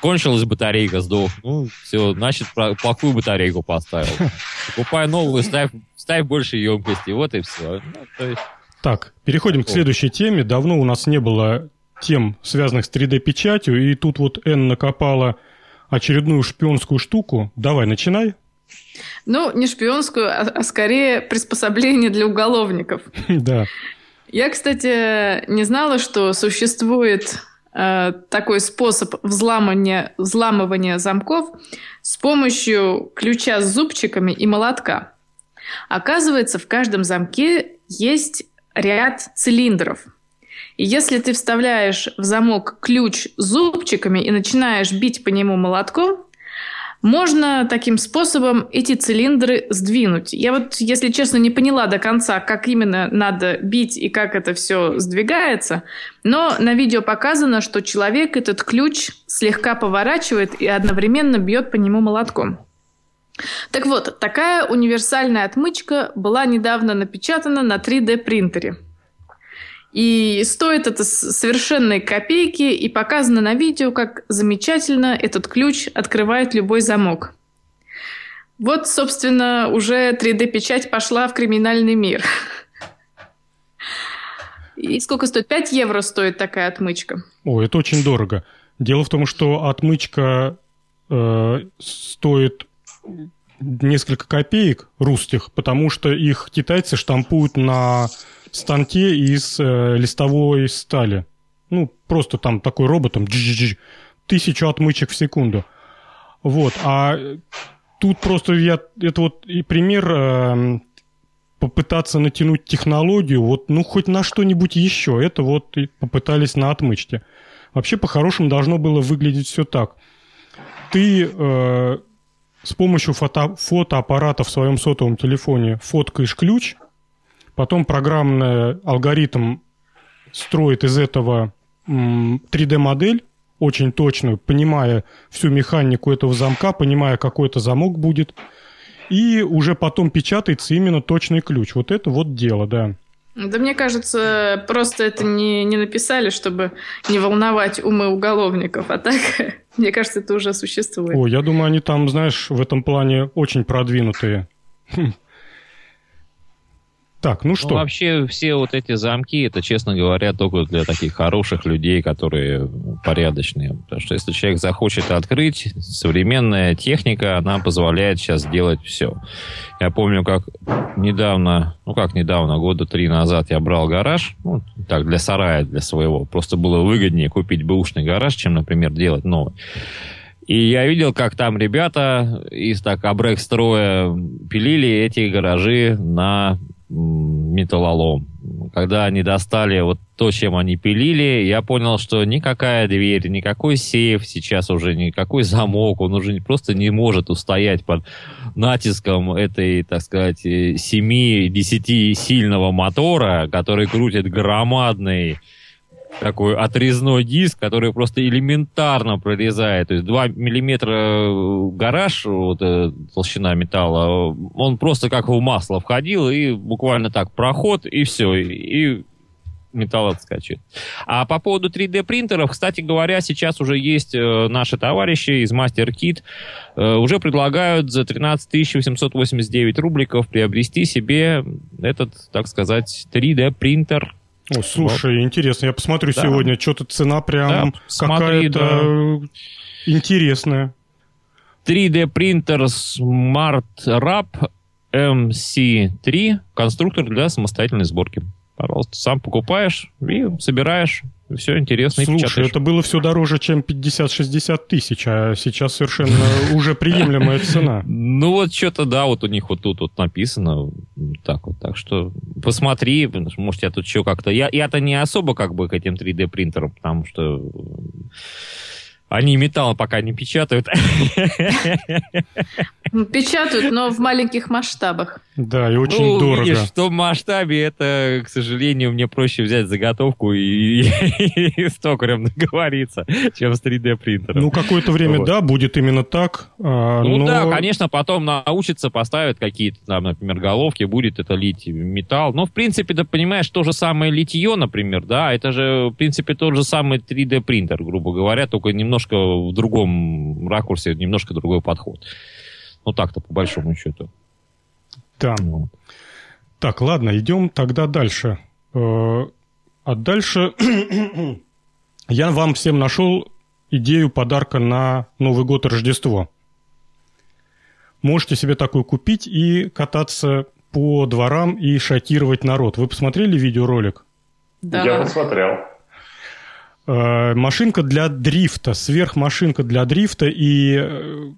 Кончилась батарейка, сдох. Ну, все, значит, плохую батарейку поставил. (laughs) Покупай новую, ставь, ставь больше емкости. Вот и все. Ну, есть, Так, переходим к следующей теме. Давно у нас не было тем, связанных с 3D-печатью, и тут вот Н накопала очередную шпионскую штуку. Давай, начинай. Ну, не шпионскую, а, а скорее приспособление для уголовников. (laughs) Да. Я, кстати, не знала, что существует э, такой способ взламывания, взламывания замков с помощью ключа с зубчиками и молотка. Оказывается, в каждом замке есть ряд цилиндров. Если ты вставляешь в замок ключ зубчиками и начинаешь бить по нему молотком, можно таким способом эти цилиндры сдвинуть. Я вот, если честно, не поняла до конца, как именно надо бить и как это все сдвигается, но на видео показано, что человек этот ключ слегка поворачивает и одновременно бьет по нему молотком. Так вот, такая универсальная отмычка была недавно напечатана на 3D принтере. И стоит это с- совершенной копейки, и показано на видео, как замечательно этот ключ открывает любой замок. Вот, собственно, уже 3D-печать пошла в криминальный мир. И сколько стоит? 5 евро стоит такая отмычка. О, это очень дорого. Дело в том, что отмычка э, стоит несколько копеек русских, потому что их китайцы штампуют на станке из э, листовой стали. Ну, просто там такой роботом тысячу отмычек в секунду. Вот, а тут просто я, это вот и пример э, попытаться натянуть технологию, вот, ну, хоть на что-нибудь еще. Это вот и попытались на отмычке. Вообще, по-хорошему, должно было выглядеть все так. Ты э, с помощью фото, фотоаппарата в своем сотовом телефоне фоткаешь ключ, потом программный алгоритм строит из этого м, 3D-модель, очень точную, понимая всю механику этого замка, понимая, какой это замок будет, и уже потом печатается именно точный ключ. Вот это вот дело, да. Да мне кажется, просто это не, не написали, чтобы не волновать умы уголовников, а так, (laughs) мне кажется, это уже существует. О, я думаю, они там, знаешь, в этом плане очень продвинутые. Так, ну Ну, что? вообще все вот эти замки, это, честно говоря, только для таких хороших людей, которые порядочные. Потому что если человек захочет открыть, современная техника, она позволяет сейчас делать все. Я помню, как недавно, ну как недавно, года три назад я брал гараж, ну, так, для сарая, для своего. Просто было выгоднее купить бэушный гараж, чем, например, делать новый. И я видел, как там ребята из так абрек-строя пилили эти гаражи на металлолом. Когда они достали вот то, чем они пилили, я понял, что никакая дверь, никакой сейф сейчас уже, никакой замок, он уже просто не может устоять под натиском этой, так сказать, 7-10 сильного мотора, который крутит громадный такой отрезной диск, который просто элементарно прорезает. То есть 2 миллиметра гараж, вот, э, толщина металла, э, он просто как в масло входил, и буквально так проход, и все, и металл отскочит. А по поводу 3D принтеров, кстати говоря, сейчас уже есть э, наши товарищи из MasterKit, э, уже предлагают за 13 889 рубликов приобрести себе этот, так сказать, 3D принтер О, слушай, интересно, я посмотрю Да. сегодня, что-то цена прям Да, какая-то интересная. 3D принтер Smart Wrap MC3 конструктор для самостоятельной сборки. Пожалуйста, сам покупаешь и собираешь. Все интересно. Слушай, это было все дороже, чем 50-60 тысяч, а сейчас совершенно (laughs) уже приемлемая цена. Ну вот что-то, да, вот у них вот тут вот написано так вот. Так что посмотри, может, я тут еще как-то... Я, я-то не особо как бы к этим 3D принтерам, потому что они металл пока не печатают. (laughs) Печатают, но в маленьких масштабах. Да, и очень ну, дорого. Видишь, в том масштабе это, к сожалению, мне проще взять заготовку и, и, с токарем договориться, чем с 3D принтером. Ну, какое-то время, вот. да, будет именно так. А, ну но... да, конечно, потом научится, поставят какие-то, там, например, головки, будет это лить металл. Но, в принципе, ты понимаешь, то же самое литье, например, да, это же, в принципе, тот же самый 3D принтер, грубо говоря, только немножко в другом ракурсе, немножко другой подход. Ну так-то, по большому счету. Да. Ну. Так, ладно, идем тогда дальше. Э, а дальше (clears throat) я вам всем нашел идею подарка на Новый год и Рождество. Можете себе такую купить и кататься по дворам и шокировать народ. Вы посмотрели видеоролик? Да. Я посмотрел. Э, машинка для дрифта, сверхмашинка для дрифта, и э,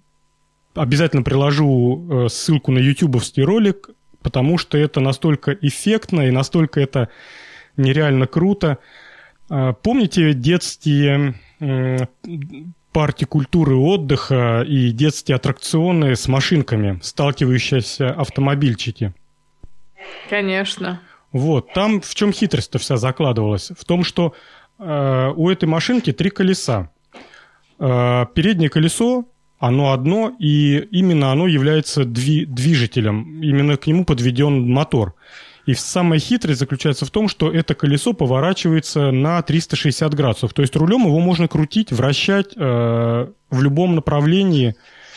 обязательно приложу э, ссылку на ютубовский ролик, потому что это настолько эффектно и настолько это нереально круто. Помните детские парки культуры отдыха и детские аттракционы с машинками, сталкивающиеся автомобильчики? Конечно. Вот, там в чем хитрость-то вся закладывалась? В том, что у этой машинки три колеса. Э, переднее колесо оно одно, и именно оно является дви- движителем. Именно к нему подведен мотор. И самая хитрость заключается в том, что это колесо поворачивается на 360 градусов. То есть рулем его можно крутить, вращать э, в любом направлении.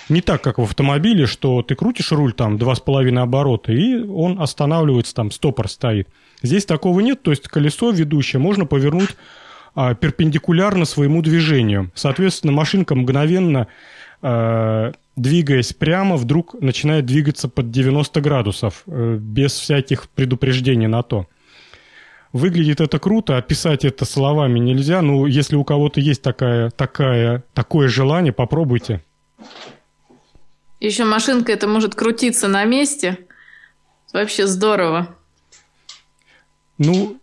Не так, как в автомобиле, что ты крутишь руль там 2,5 оборота, и он останавливается, там стопор стоит. Здесь такого нет, то есть колесо ведущее можно повернуть э, перпендикулярно своему движению. Соответственно, машинка мгновенно Э, двигаясь прямо, вдруг начинает двигаться под 90 градусов, э, без всяких предупреждений на то. Выглядит это круто, описать это словами нельзя. Ну, если у кого-то есть такая, такая, такое желание, попробуйте. Еще машинка это может крутиться на месте. Вообще здорово. Ну,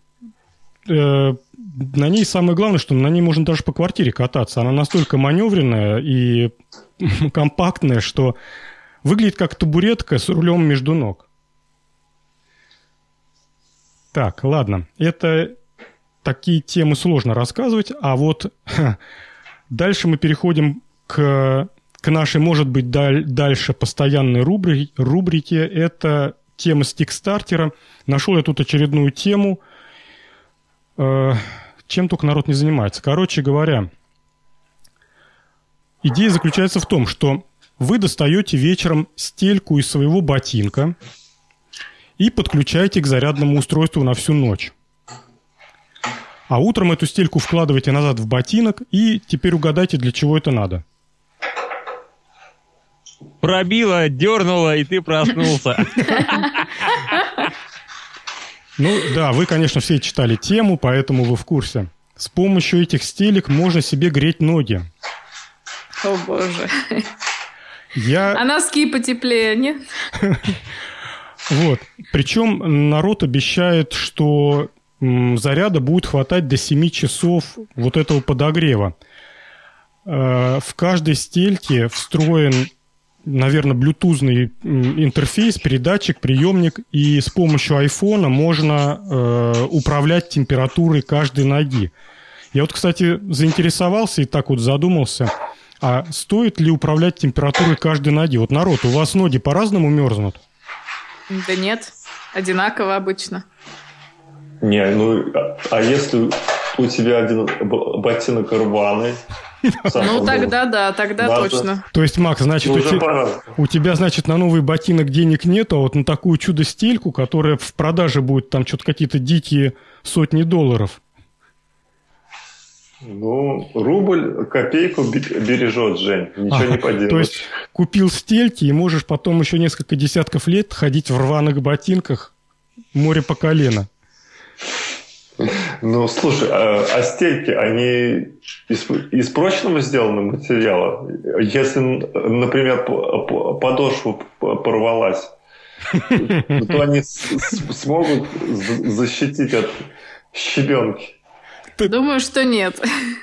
э, на ней самое главное, что на ней можно даже по квартире кататься. Она настолько маневренная и (laughs) компактная, что выглядит как табуретка с рулем между ног. Так, ладно. Это такие темы сложно рассказывать, а вот (laughs) дальше мы переходим к, к нашей, может быть, даль, дальше постоянной рубри, рубрике. Это тема стикстартера. Нашел я тут очередную тему. Чем только народ не занимается. Короче говоря, Идея заключается в том, что вы достаете вечером стельку из своего ботинка и подключаете к зарядному устройству на всю ночь. А утром эту стельку вкладываете назад в ботинок и теперь угадайте, для чего это надо. Пробило, дернуло, и ты проснулся. (laughs) Ну да, вы, конечно, все читали тему, поэтому вы в курсе. С помощью этих стелек можно себе греть ноги. О боже. Я... А носки потеплее, нет? Вот. Причем народ обещает, что заряда будет хватать до 7 часов вот этого подогрева. Э, в каждой стельке встроен, наверное, блютузный интерфейс, передатчик, приемник, и с помощью айфона можно э, управлять температурой каждой ноги. Я вот, кстати, заинтересовался и так вот задумался – а стоит ли управлять температурой каждой ноги? Вот народ, у вас ноги по-разному мерзнут? Да нет, одинаково обычно. Не, ну, а, а если у тебя один ботинок рваный? Ну, тогда да, тогда точно. То есть, Макс, значит, у тебя, значит, на новый ботинок денег нет, а вот на такую чудо-стельку, которая в продаже будет там что-то какие-то дикие сотни долларов, ну, рубль копейку бережет, Жень. Ничего а, не поделаешь. То есть купил стельки и можешь потом еще несколько десятков лет ходить в рваных ботинках море по колено. Ну, слушай, а, а стельки, они из, из прочного сделаны материала? Если, например, подошва порвалась, то они смогут защитить от щебенки. Думаю, что нет.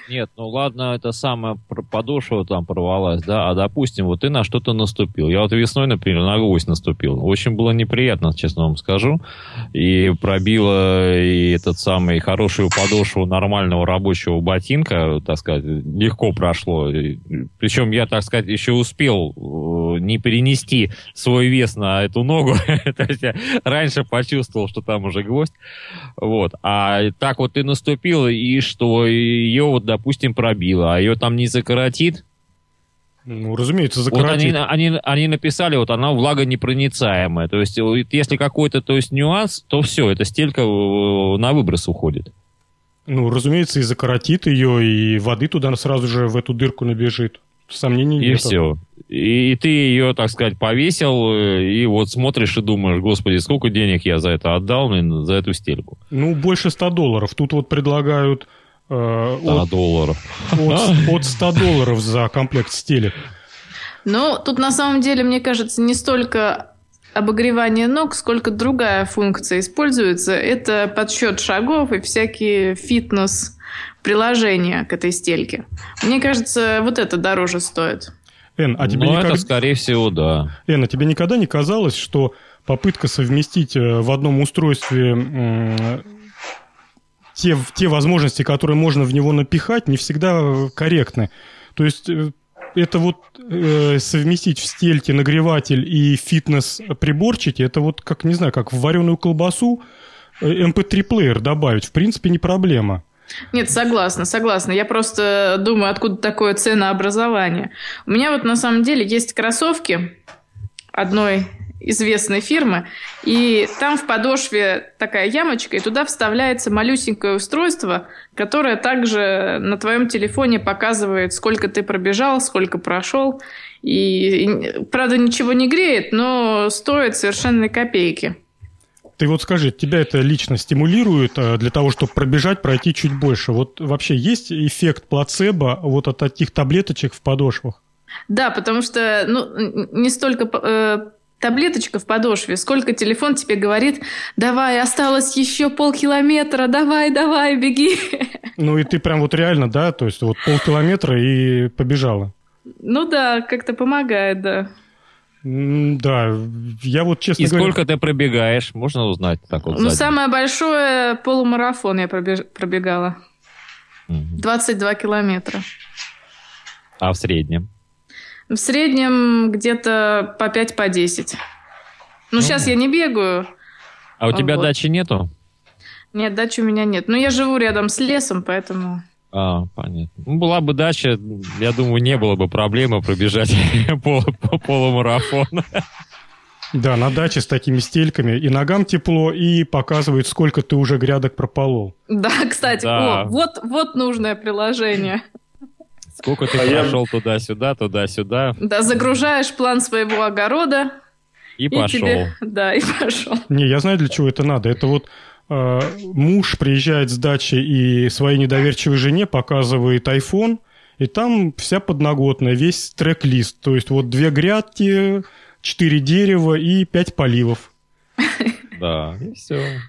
Нет, ну ладно, это самая подошва там порвалась, да, а допустим, вот ты на что-то наступил. Я вот весной, например, на гвоздь наступил. Очень было неприятно, честно вам скажу. И пробило и этот самый хорошую подошву нормального рабочего ботинка, так сказать, легко прошло. Причем я, так сказать, еще успел э, не перенести свой вес на эту ногу. (laughs) То есть я раньше почувствовал, что там уже гвоздь. Вот. А так вот ты наступил, и что ее вот, допустим, пробило, а ее там не закоротит, ну, разумеется, закоротит. Вот они, они, они написали, вот она влагонепроницаемая. То есть, если какой-то то есть, нюанс, то все, эта стелька э, на выброс уходит. Ну, разумеется, и закоротит ее, и воды туда сразу же в эту дырку набежит. Сомнений и нет. И все. И, и ты ее, так сказать, повесил, э, и вот смотришь и думаешь, господи, сколько денег я за это отдал, за эту стельку. Ну, больше 100 долларов. Тут вот предлагают Э, 100 от, долларов. От, от 100 долларов за комплект стелек. Ну, тут на самом деле, мне кажется, не столько обогревание ног, сколько другая функция используется. Это подсчет шагов и всякие фитнес-приложения к этой стельке. Мне кажется, вот это дороже стоит. Эн, а тебе ну, никогда... это, скорее всего, да. Эн, а тебе никогда не казалось, что попытка совместить э, в одном устройстве те, те возможности, которые можно в него напихать, не всегда корректны. То есть э, это вот э, совместить в стельке нагреватель и фитнес-приборчики, это вот как, не знаю, как в вареную колбасу MP3-плеер э, добавить, в принципе, не проблема. Нет, согласна, согласна. Я просто думаю, откуда такое ценообразование. У меня вот на самом деле есть кроссовки одной известной фирмы, и там в подошве такая ямочка, и туда вставляется малюсенькое устройство, которое также на твоем телефоне показывает, сколько ты пробежал, сколько прошел. И, и правда, ничего не греет, но стоит совершенно копейки. Ты вот скажи, тебя это лично стимулирует э, для того, чтобы пробежать, пройти чуть больше? Вот вообще есть эффект плацебо вот от таких таблеточек в подошвах? Да, потому что ну, не столько э, таблеточка в подошве, сколько телефон тебе говорит, давай, осталось еще полкилометра, давай, давай, беги. (laughs) Ну и ты прям вот реально, да, то есть вот полкилометра и побежала. Ну да, как-то помогает, да. Да, я вот честно И говоря... сколько ты пробегаешь? Можно узнать так вот Ну, сзади? самое большое полумарафон я пробеж... пробегала. Угу. 22 километра. А в среднем? В среднем где-то по 5 по 10. Ну, ну, сейчас я не бегаю. А у тебя вот. дачи нету? Нет, дачи у меня нет. Но я живу рядом с лесом, поэтому... А, понятно. Ну, была бы дача, я думаю, не было бы проблемы пробежать (laughs) пол, по полумарафон. Да, на даче с такими стельками. И ногам тепло, и показывает, сколько ты уже грядок прополол. Да, кстати, да. О, вот, вот нужное приложение. Сколько ты а прошел я... туда-сюда, туда-сюда. Да, загружаешь план своего огорода. И, и пошел. Тебе... (laughs) Да, и пошел. Не, я знаю, для чего это надо. Это вот муж приезжает с дачи и своей недоверчивой жене показывает iPhone, и там вся подноготная, весь трек-лист. То есть вот две грядки, четыре дерева и пять поливов. Да, и все.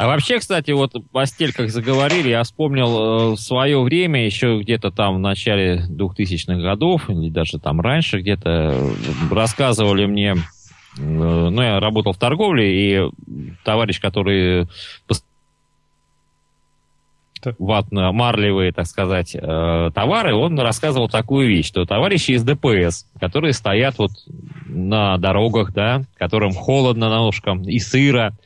А вообще, кстати, вот о стельках заговорили, я вспомнил э, свое время, еще где-то там в начале 2000-х годов, или даже там раньше где-то, э, рассказывали мне, ну, я работал в торговле, и товарищ, который ватно-марлевые, так сказать, э, товары, он рассказывал такую вещь, что товарищи из ДПС, которые стоят вот на дорогах, да, которым холодно на ножкам и сыро,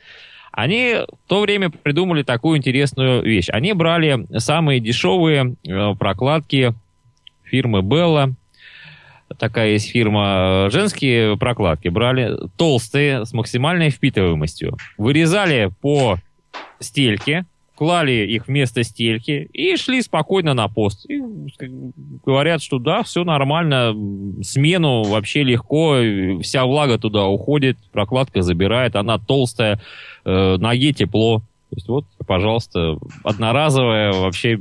они в то время придумали такую интересную вещь. Они брали самые дешевые э, прокладки фирмы Bella. Такая есть фирма. Э, женские прокладки брали толстые, с максимальной впитываемостью. Вырезали по стельке, клали их вместо стельки и шли спокойно на пост. И говорят, что да, все нормально, смену вообще легко, вся влага туда уходит, прокладка забирает, она толстая, э, ноге тепло. То есть вот, пожалуйста, одноразовая вообще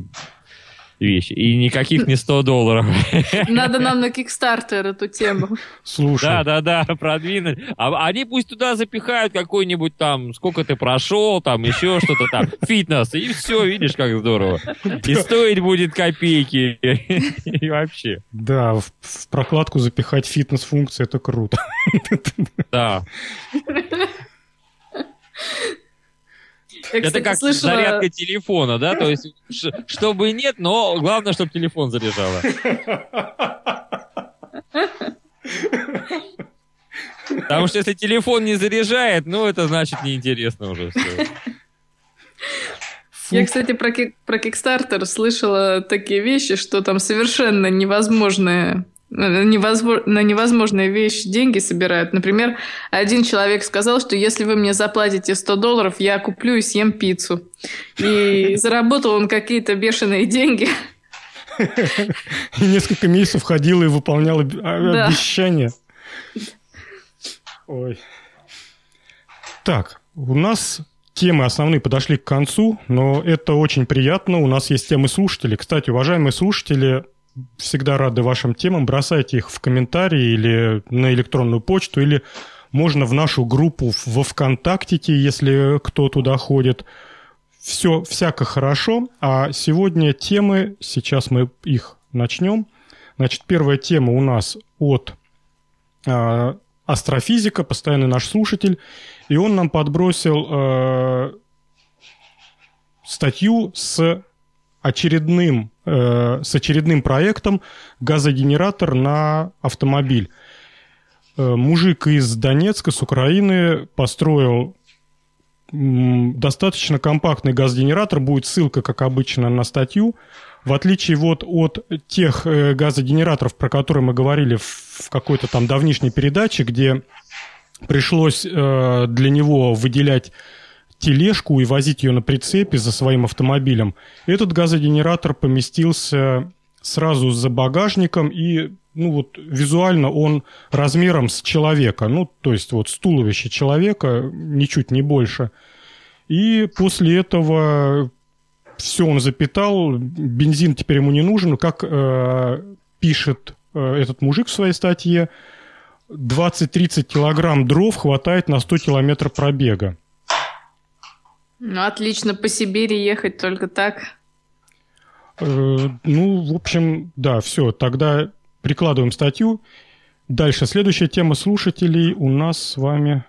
вещь. И никаких не 100 долларов. Надо нам на Kickstarter эту тему. Слушай, Да, да, да, продвинуть. А они пусть туда запихают какой-нибудь там, сколько ты прошел, там еще что-то там, фитнес, и все, видишь, как здорово. И стоить будет копейки. И вообще. да, в, в прокладку запихать фитнес-функции, это круто. Да. Я, Это как слышала... зарядка телефона, да? То есть, чтобы нет, но главное, чтобы телефон заряжала. Потому что если телефон не заряжает, ну, это значит неинтересно уже все. Я, кстати, про, ки- про Kickstarter слышала такие вещи, что там совершенно невозможные э, невозможно, на невозможные вещи деньги собирают. Например, один человек сказал, что если вы мне заплатите 100 долларов, я куплю и съем пиццу. И (laughs) заработал он какие-то бешеные деньги. (laughs) И несколько месяцев ходила и выполняла об- а- обещания. (laughs) Ой. Так, у нас темы основные подошли к концу, но это очень приятно. У нас есть темы слушателей. Кстати, уважаемые слушатели, всегда рады вашим темам. Бросайте их в комментарии или на электронную почту, или можно в нашу группу во ВКонтактике, если кто туда ходит. Все всяко хорошо. А сегодня темы, сейчас мы их начнем. Значит, первая тема у нас от а, астрофизика, постоянный наш слушатель, и он нам подбросил э, статью с очередным, э, с очередным проектом газогенератор на автомобиль. Э, мужик из Донецка, с Украины, построил достаточно компактный газогенератор. Будет ссылка, как обычно, на статью. В отличие вот от тех э, газогенераторов, про которые мы говорили в, какой-то там давнишней передаче, где пришлось для него выделять тележку и возить ее на прицепе за своим автомобилем, этот газогенератор поместился сразу за багажником и ну вот визуально он размером с человека, ну то есть вот с туловища человека, ничуть не больше. И после этого все он запитал, бензин теперь ему не нужен. Как э, пишет э, этот мужик в своей статье, 20-30 килограмм дров хватает на 100 километров пробега. Ну, отлично, по Сибири ехать только так. Э, ну, в общем, да, все, тогда прикладываем статью. Дальше, следующая тема слушателей у нас с вами...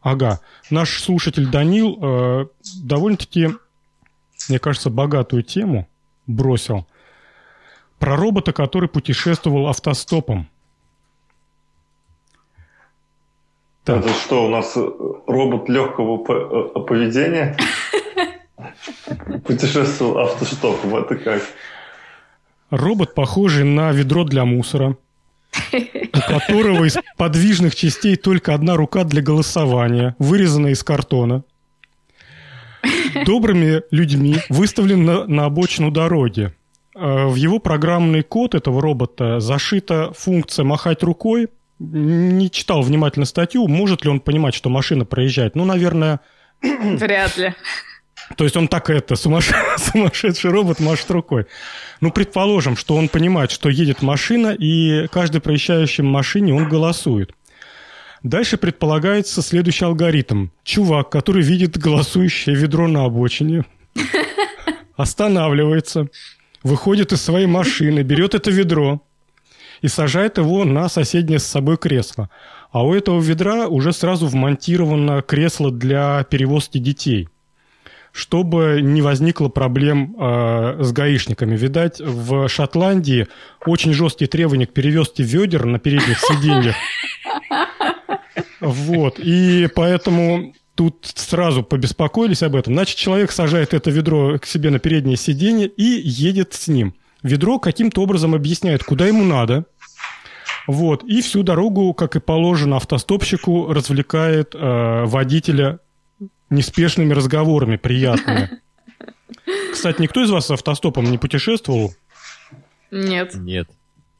Ага, наш слушатель Данил э, довольно-таки, мне кажется, богатую тему бросил. Про робота, который путешествовал автостопом. Так. Это что, у нас э, робот легкого э, поведения? Путешествовал автостопом, это как? Робот, похожий на ведро для мусора, у которого из подвижных частей только одна рука для голосования, вырезанная из картона. Добрыми людьми выставлен на, на обочину дороги. Э, В его программный код этого робота зашита функция «махать рукой». Не читал внимательно статью, может ли он понимать, что машина проезжает. Ну, наверное, Вряд ли. то есть он так это, сумасш- (laughs) сумасшедший робот машет рукой. Ну, предположим, что он понимает, что едет машина, и каждый проезжающий машине он голосует. Дальше предполагается следующий алгоритм. Чувак, который видит голосующее ведро на обочине, (laughs) останавливается, выходит из своей машины, берет это ведро и сажает его на соседнее с собой кресло. А у этого ведра уже сразу вмонтировано кресло для перевозки детей чтобы не возникло проблем э, с гаишниками. Видать, в Шотландии очень жесткие требования к перевозке ведер на передних сиденьях. Вот. И поэтому тут сразу побеспокоились об этом. Значит, человек сажает это ведро к себе на переднее сиденье и едет с ним. Ведро каким-то образом объясняет, куда ему надо. Вот. И всю дорогу, как и положено автостопщику, развлекает э, водителя неспешными разговорами, приятными. (laughs) Кстати, никто из вас с автостопом не путешествовал? Нет. Нет.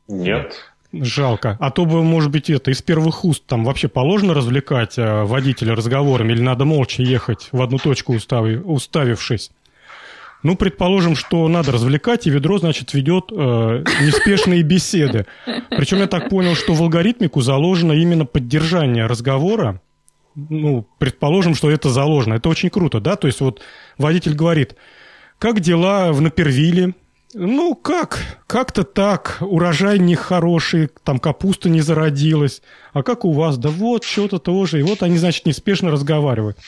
Нет. Жалко. А то бы, может быть, это из первых уст там вообще положено развлекать э, водителя разговорами или надо молча ехать в одну точку устави, уставившись? Ну, предположим, что надо развлекать, и ведро, значит, ведет э, неспешные беседы. Причем я так понял, что в алгоритмику заложено именно поддержание разговора. Ну, предположим, что это заложено. Это очень круто, да? То есть вот водитель говорит, как дела в Напервиле? Ну, как? Как-то так. Урожай нехороший, там капуста не зародилась. А как у вас? Да вот, что-то тоже. И вот они, значит, неспешно разговаривают.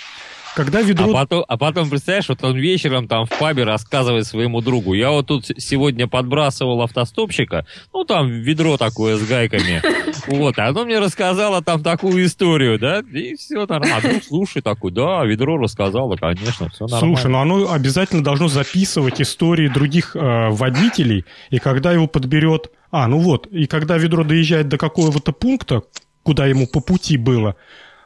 Когда ведро... А потом, а потом, представляешь, вот он вечером там в пабе рассказывает своему другу. Я вот тут сегодня подбрасывал автостопщика, ну там ведро такое с гайками. (laughs) Вот, а оно мне рассказало там такую историю, да, и все нормально. А друг, слушай, такой, да, ведро рассказало, конечно, все нормально. Слушай, ну оно обязательно должно записывать истории других э, водителей, и когда его подберет... А, ну вот, и когда ведро доезжает до какого-то пункта, куда ему по пути было,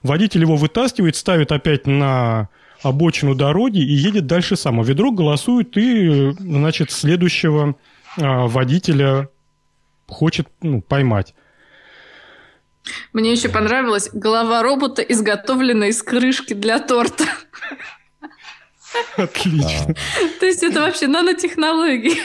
Водитель его вытаскивает, ставит опять на обочину дороги и едет дальше сам. А ведро голосует и, значит, следующего а, водителя хочет ну, поймать. Мне еще понравилась голова робота, изготовленная из крышки для торта. Отлично. То есть это вообще нанотехнологии.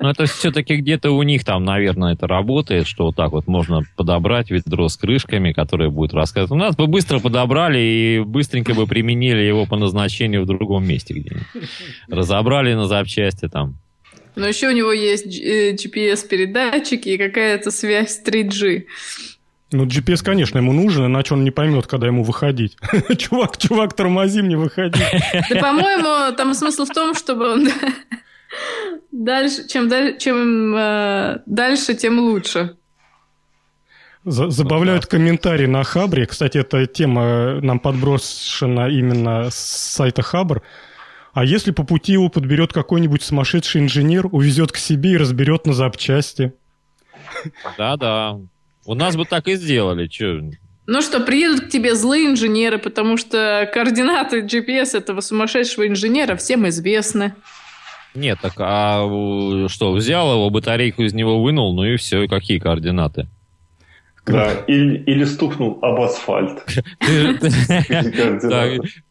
Ну, это все-таки где-то у них там, наверное, это работает, что вот так вот можно подобрать ведро с крышками, которое будет рассказывать. У нас бы быстро подобрали и быстренько бы применили его по назначению в другом месте где-нибудь. Разобрали на запчасти там. Но еще у него есть GPS-передатчики и какая-то связь 3G. Ну, GPS, конечно, ему нужен, иначе он не поймет, когда ему выходить. (laughs) чувак, чувак, тормози мне выходить. Да, по-моему, там смысл в том, чтобы он (laughs) Дальше, чем, чем э, дальше, тем лучше. Забавляют комментарии на Хабре. Кстати, эта тема нам подброшена именно с сайта Хабр. А если по пути его подберет какой-нибудь сумасшедший инженер, увезет к себе и разберет на запчасти? Да-да. У нас бы так и сделали. Че? Ну что, приедут к тебе злые инженеры, потому что координаты GPS этого сумасшедшего инженера всем известны. Нет, так а что, взял его, батарейку из него вынул, ну и все, какие координаты? Да, или, или стукнул об асфальт. (laughs)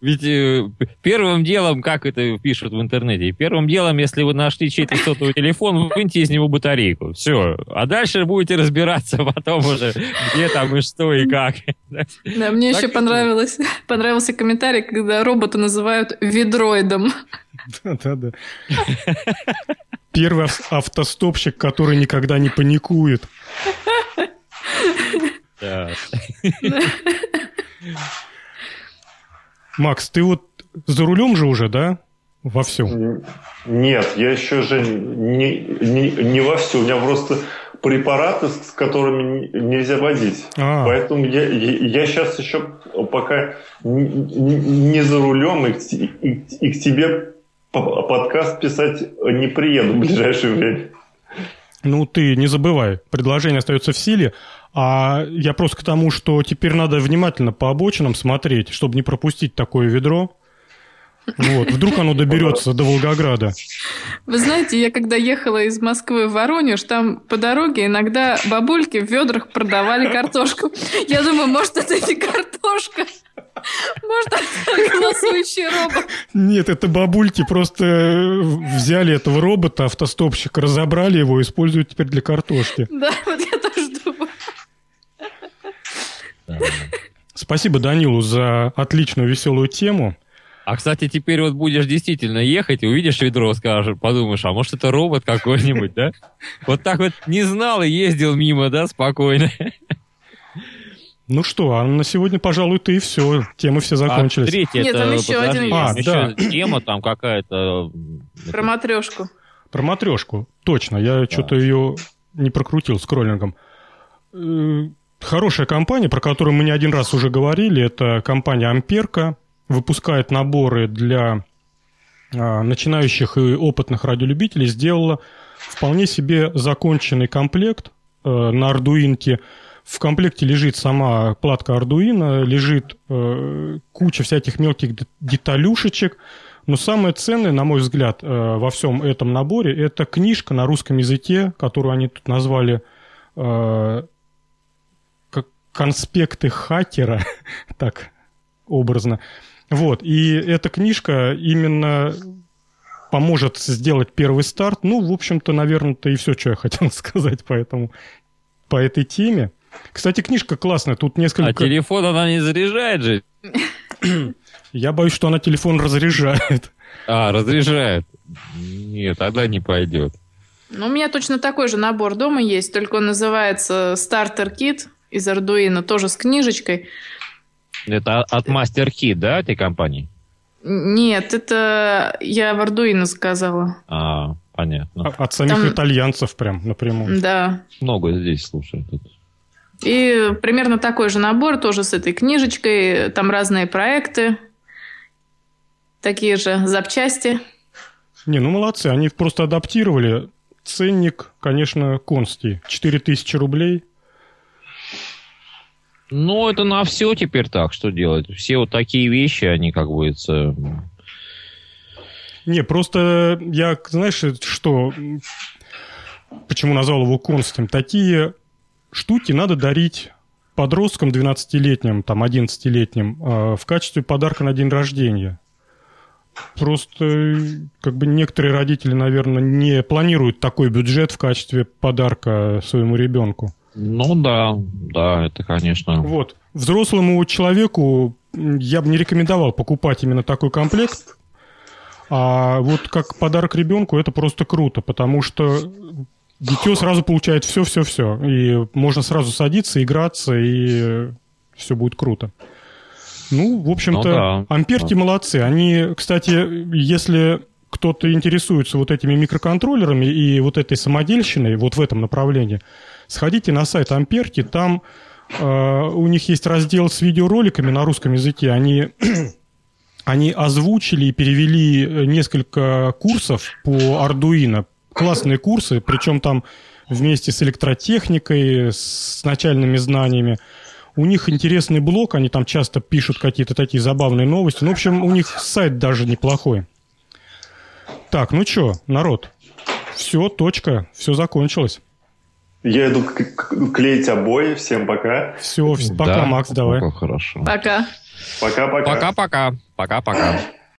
Ведь э, первым делом, как это пишут в интернете, первым делом, если вы нашли чей-то сотовый телефон, выньте из него батарейку. Все. А дальше будете разбираться (laughs) потом уже, где там и что и как. Да, мне еще понравилось, (laughs) понравился комментарий, когда робота называют ведроидом. Да-да-да. Первый автостопщик, который никогда не паникует. Макс, ты вот за рулем же уже, да? Во всем? Нет, я еще же не, не, не во всем. У меня просто препараты, с которыми нельзя водить. А. Поэтому я, я сейчас еще пока не, не за рулем и, и, и к тебе подкаст писать не приеду в ближайшее время. Ну, ты не забывай, предложение остается в силе, а я просто к тому, что теперь надо внимательно по обочинам смотреть, чтобы не пропустить такое ведро. Вот, вдруг оно доберется до Волгограда. Вы знаете, я когда ехала из Москвы в Воронеж, там по дороге иногда бабульки в ведрах продавали картошку. Я думаю, может, это не картошка. Может, это голосующий робот? Нет, это бабульки просто взяли этого робота, автостопщика, разобрали его и используют теперь для картошки. Да, вот я тоже думаю. Спасибо Данилу за отличную веселую тему. А, кстати, теперь вот будешь действительно ехать и увидишь ведро, скажешь, подумаешь, а может это робот какой-нибудь, да? Вот так вот не знал и ездил мимо, да, спокойно. Ну что, а на сегодня, пожалуй-то и все. Темы все закончились. А третья Нет, там еще подожди, один а, еще да. тема там какая-то. Про матрешку. Про матрешку, точно. Я да. что-то ее не прокрутил с кроллингом. Э, хорошая компания, про которую мы не один раз уже говорили, это компания Амперка выпускает наборы для а, начинающих и опытных радиолюбителей, сделала вполне себе законченный комплект э, на Ардуинке. В комплекте лежит сама платка Ардуина, лежит э, куча всяких мелких деталюшечек, Но самое ценное, на мой взгляд, э, во всем этом наборе, это книжка на русском языке, которую они тут назвали э, конспекты хакера, (laughs) так образно. Вот, и эта книжка именно поможет сделать первый старт. Ну, в общем-то, наверное-то и все, что я хотел (laughs) сказать по, этому, по этой теме. Кстати, книжка классная, тут несколько... А телефон она не заряжает же? (coughs) Я боюсь, что она телефон разряжает. А, разряжает. Нет, тогда не пойдет. Ну, у меня точно такой же набор дома есть, только он называется Starter Kit из Arduino, тоже с книжечкой. Это от Master Kit, да, этой компании? Нет, это я в Arduino заказала. А, понятно. А, от самих Там... итальянцев прям напрямую. Да. Много здесь, слушай, тут. И примерно такой же набор, тоже с этой книжечкой. Там разные проекты, такие же запчасти. Не, ну молодцы, они просто адаптировали. Ценник, конечно, конский. 4000 рублей. Ну, это на все теперь так, что делать. Все вот такие вещи, они как бы... Это... Не, просто я, знаешь, что... Почему назвал его констем? Такие штуки надо дарить подросткам 12-летним, там, 11-летним э, в качестве подарка на день рождения. Просто как бы некоторые родители, наверное, не планируют такой бюджет в качестве подарка своему ребенку. Ну да, да, это, конечно. Вот. Взрослому человеку я бы не рекомендовал покупать именно такой комплект. А вот как подарок ребенку это просто круто, потому что дитё сразу получает все-все-все. И можно сразу садиться, играться, и все будет круто. Ну, в общем-то, ну, да. амперти да. молодцы. Они, кстати, если кто-то интересуется вот этими микроконтроллерами и вот этой самодельщиной, вот в этом направлении, сходите на сайт Амперти, там э, у них есть раздел с видеороликами на русском языке. Они, (clears throat) они озвучили и перевели несколько курсов по Arduino, классные курсы, причем там вместе с электротехникой, с начальными знаниями. У них интересный блог, они там часто пишут какие-то такие забавные новости. Ну, в общем, у них сайт даже неплохой. Так, ну что, народ, все, точка, все закончилось. Я иду клеить обои. Всем пока. Все, пока, да, Макс, давай. Хорошо. Пока. Пока-пока. Пока-пока. Пока-пока.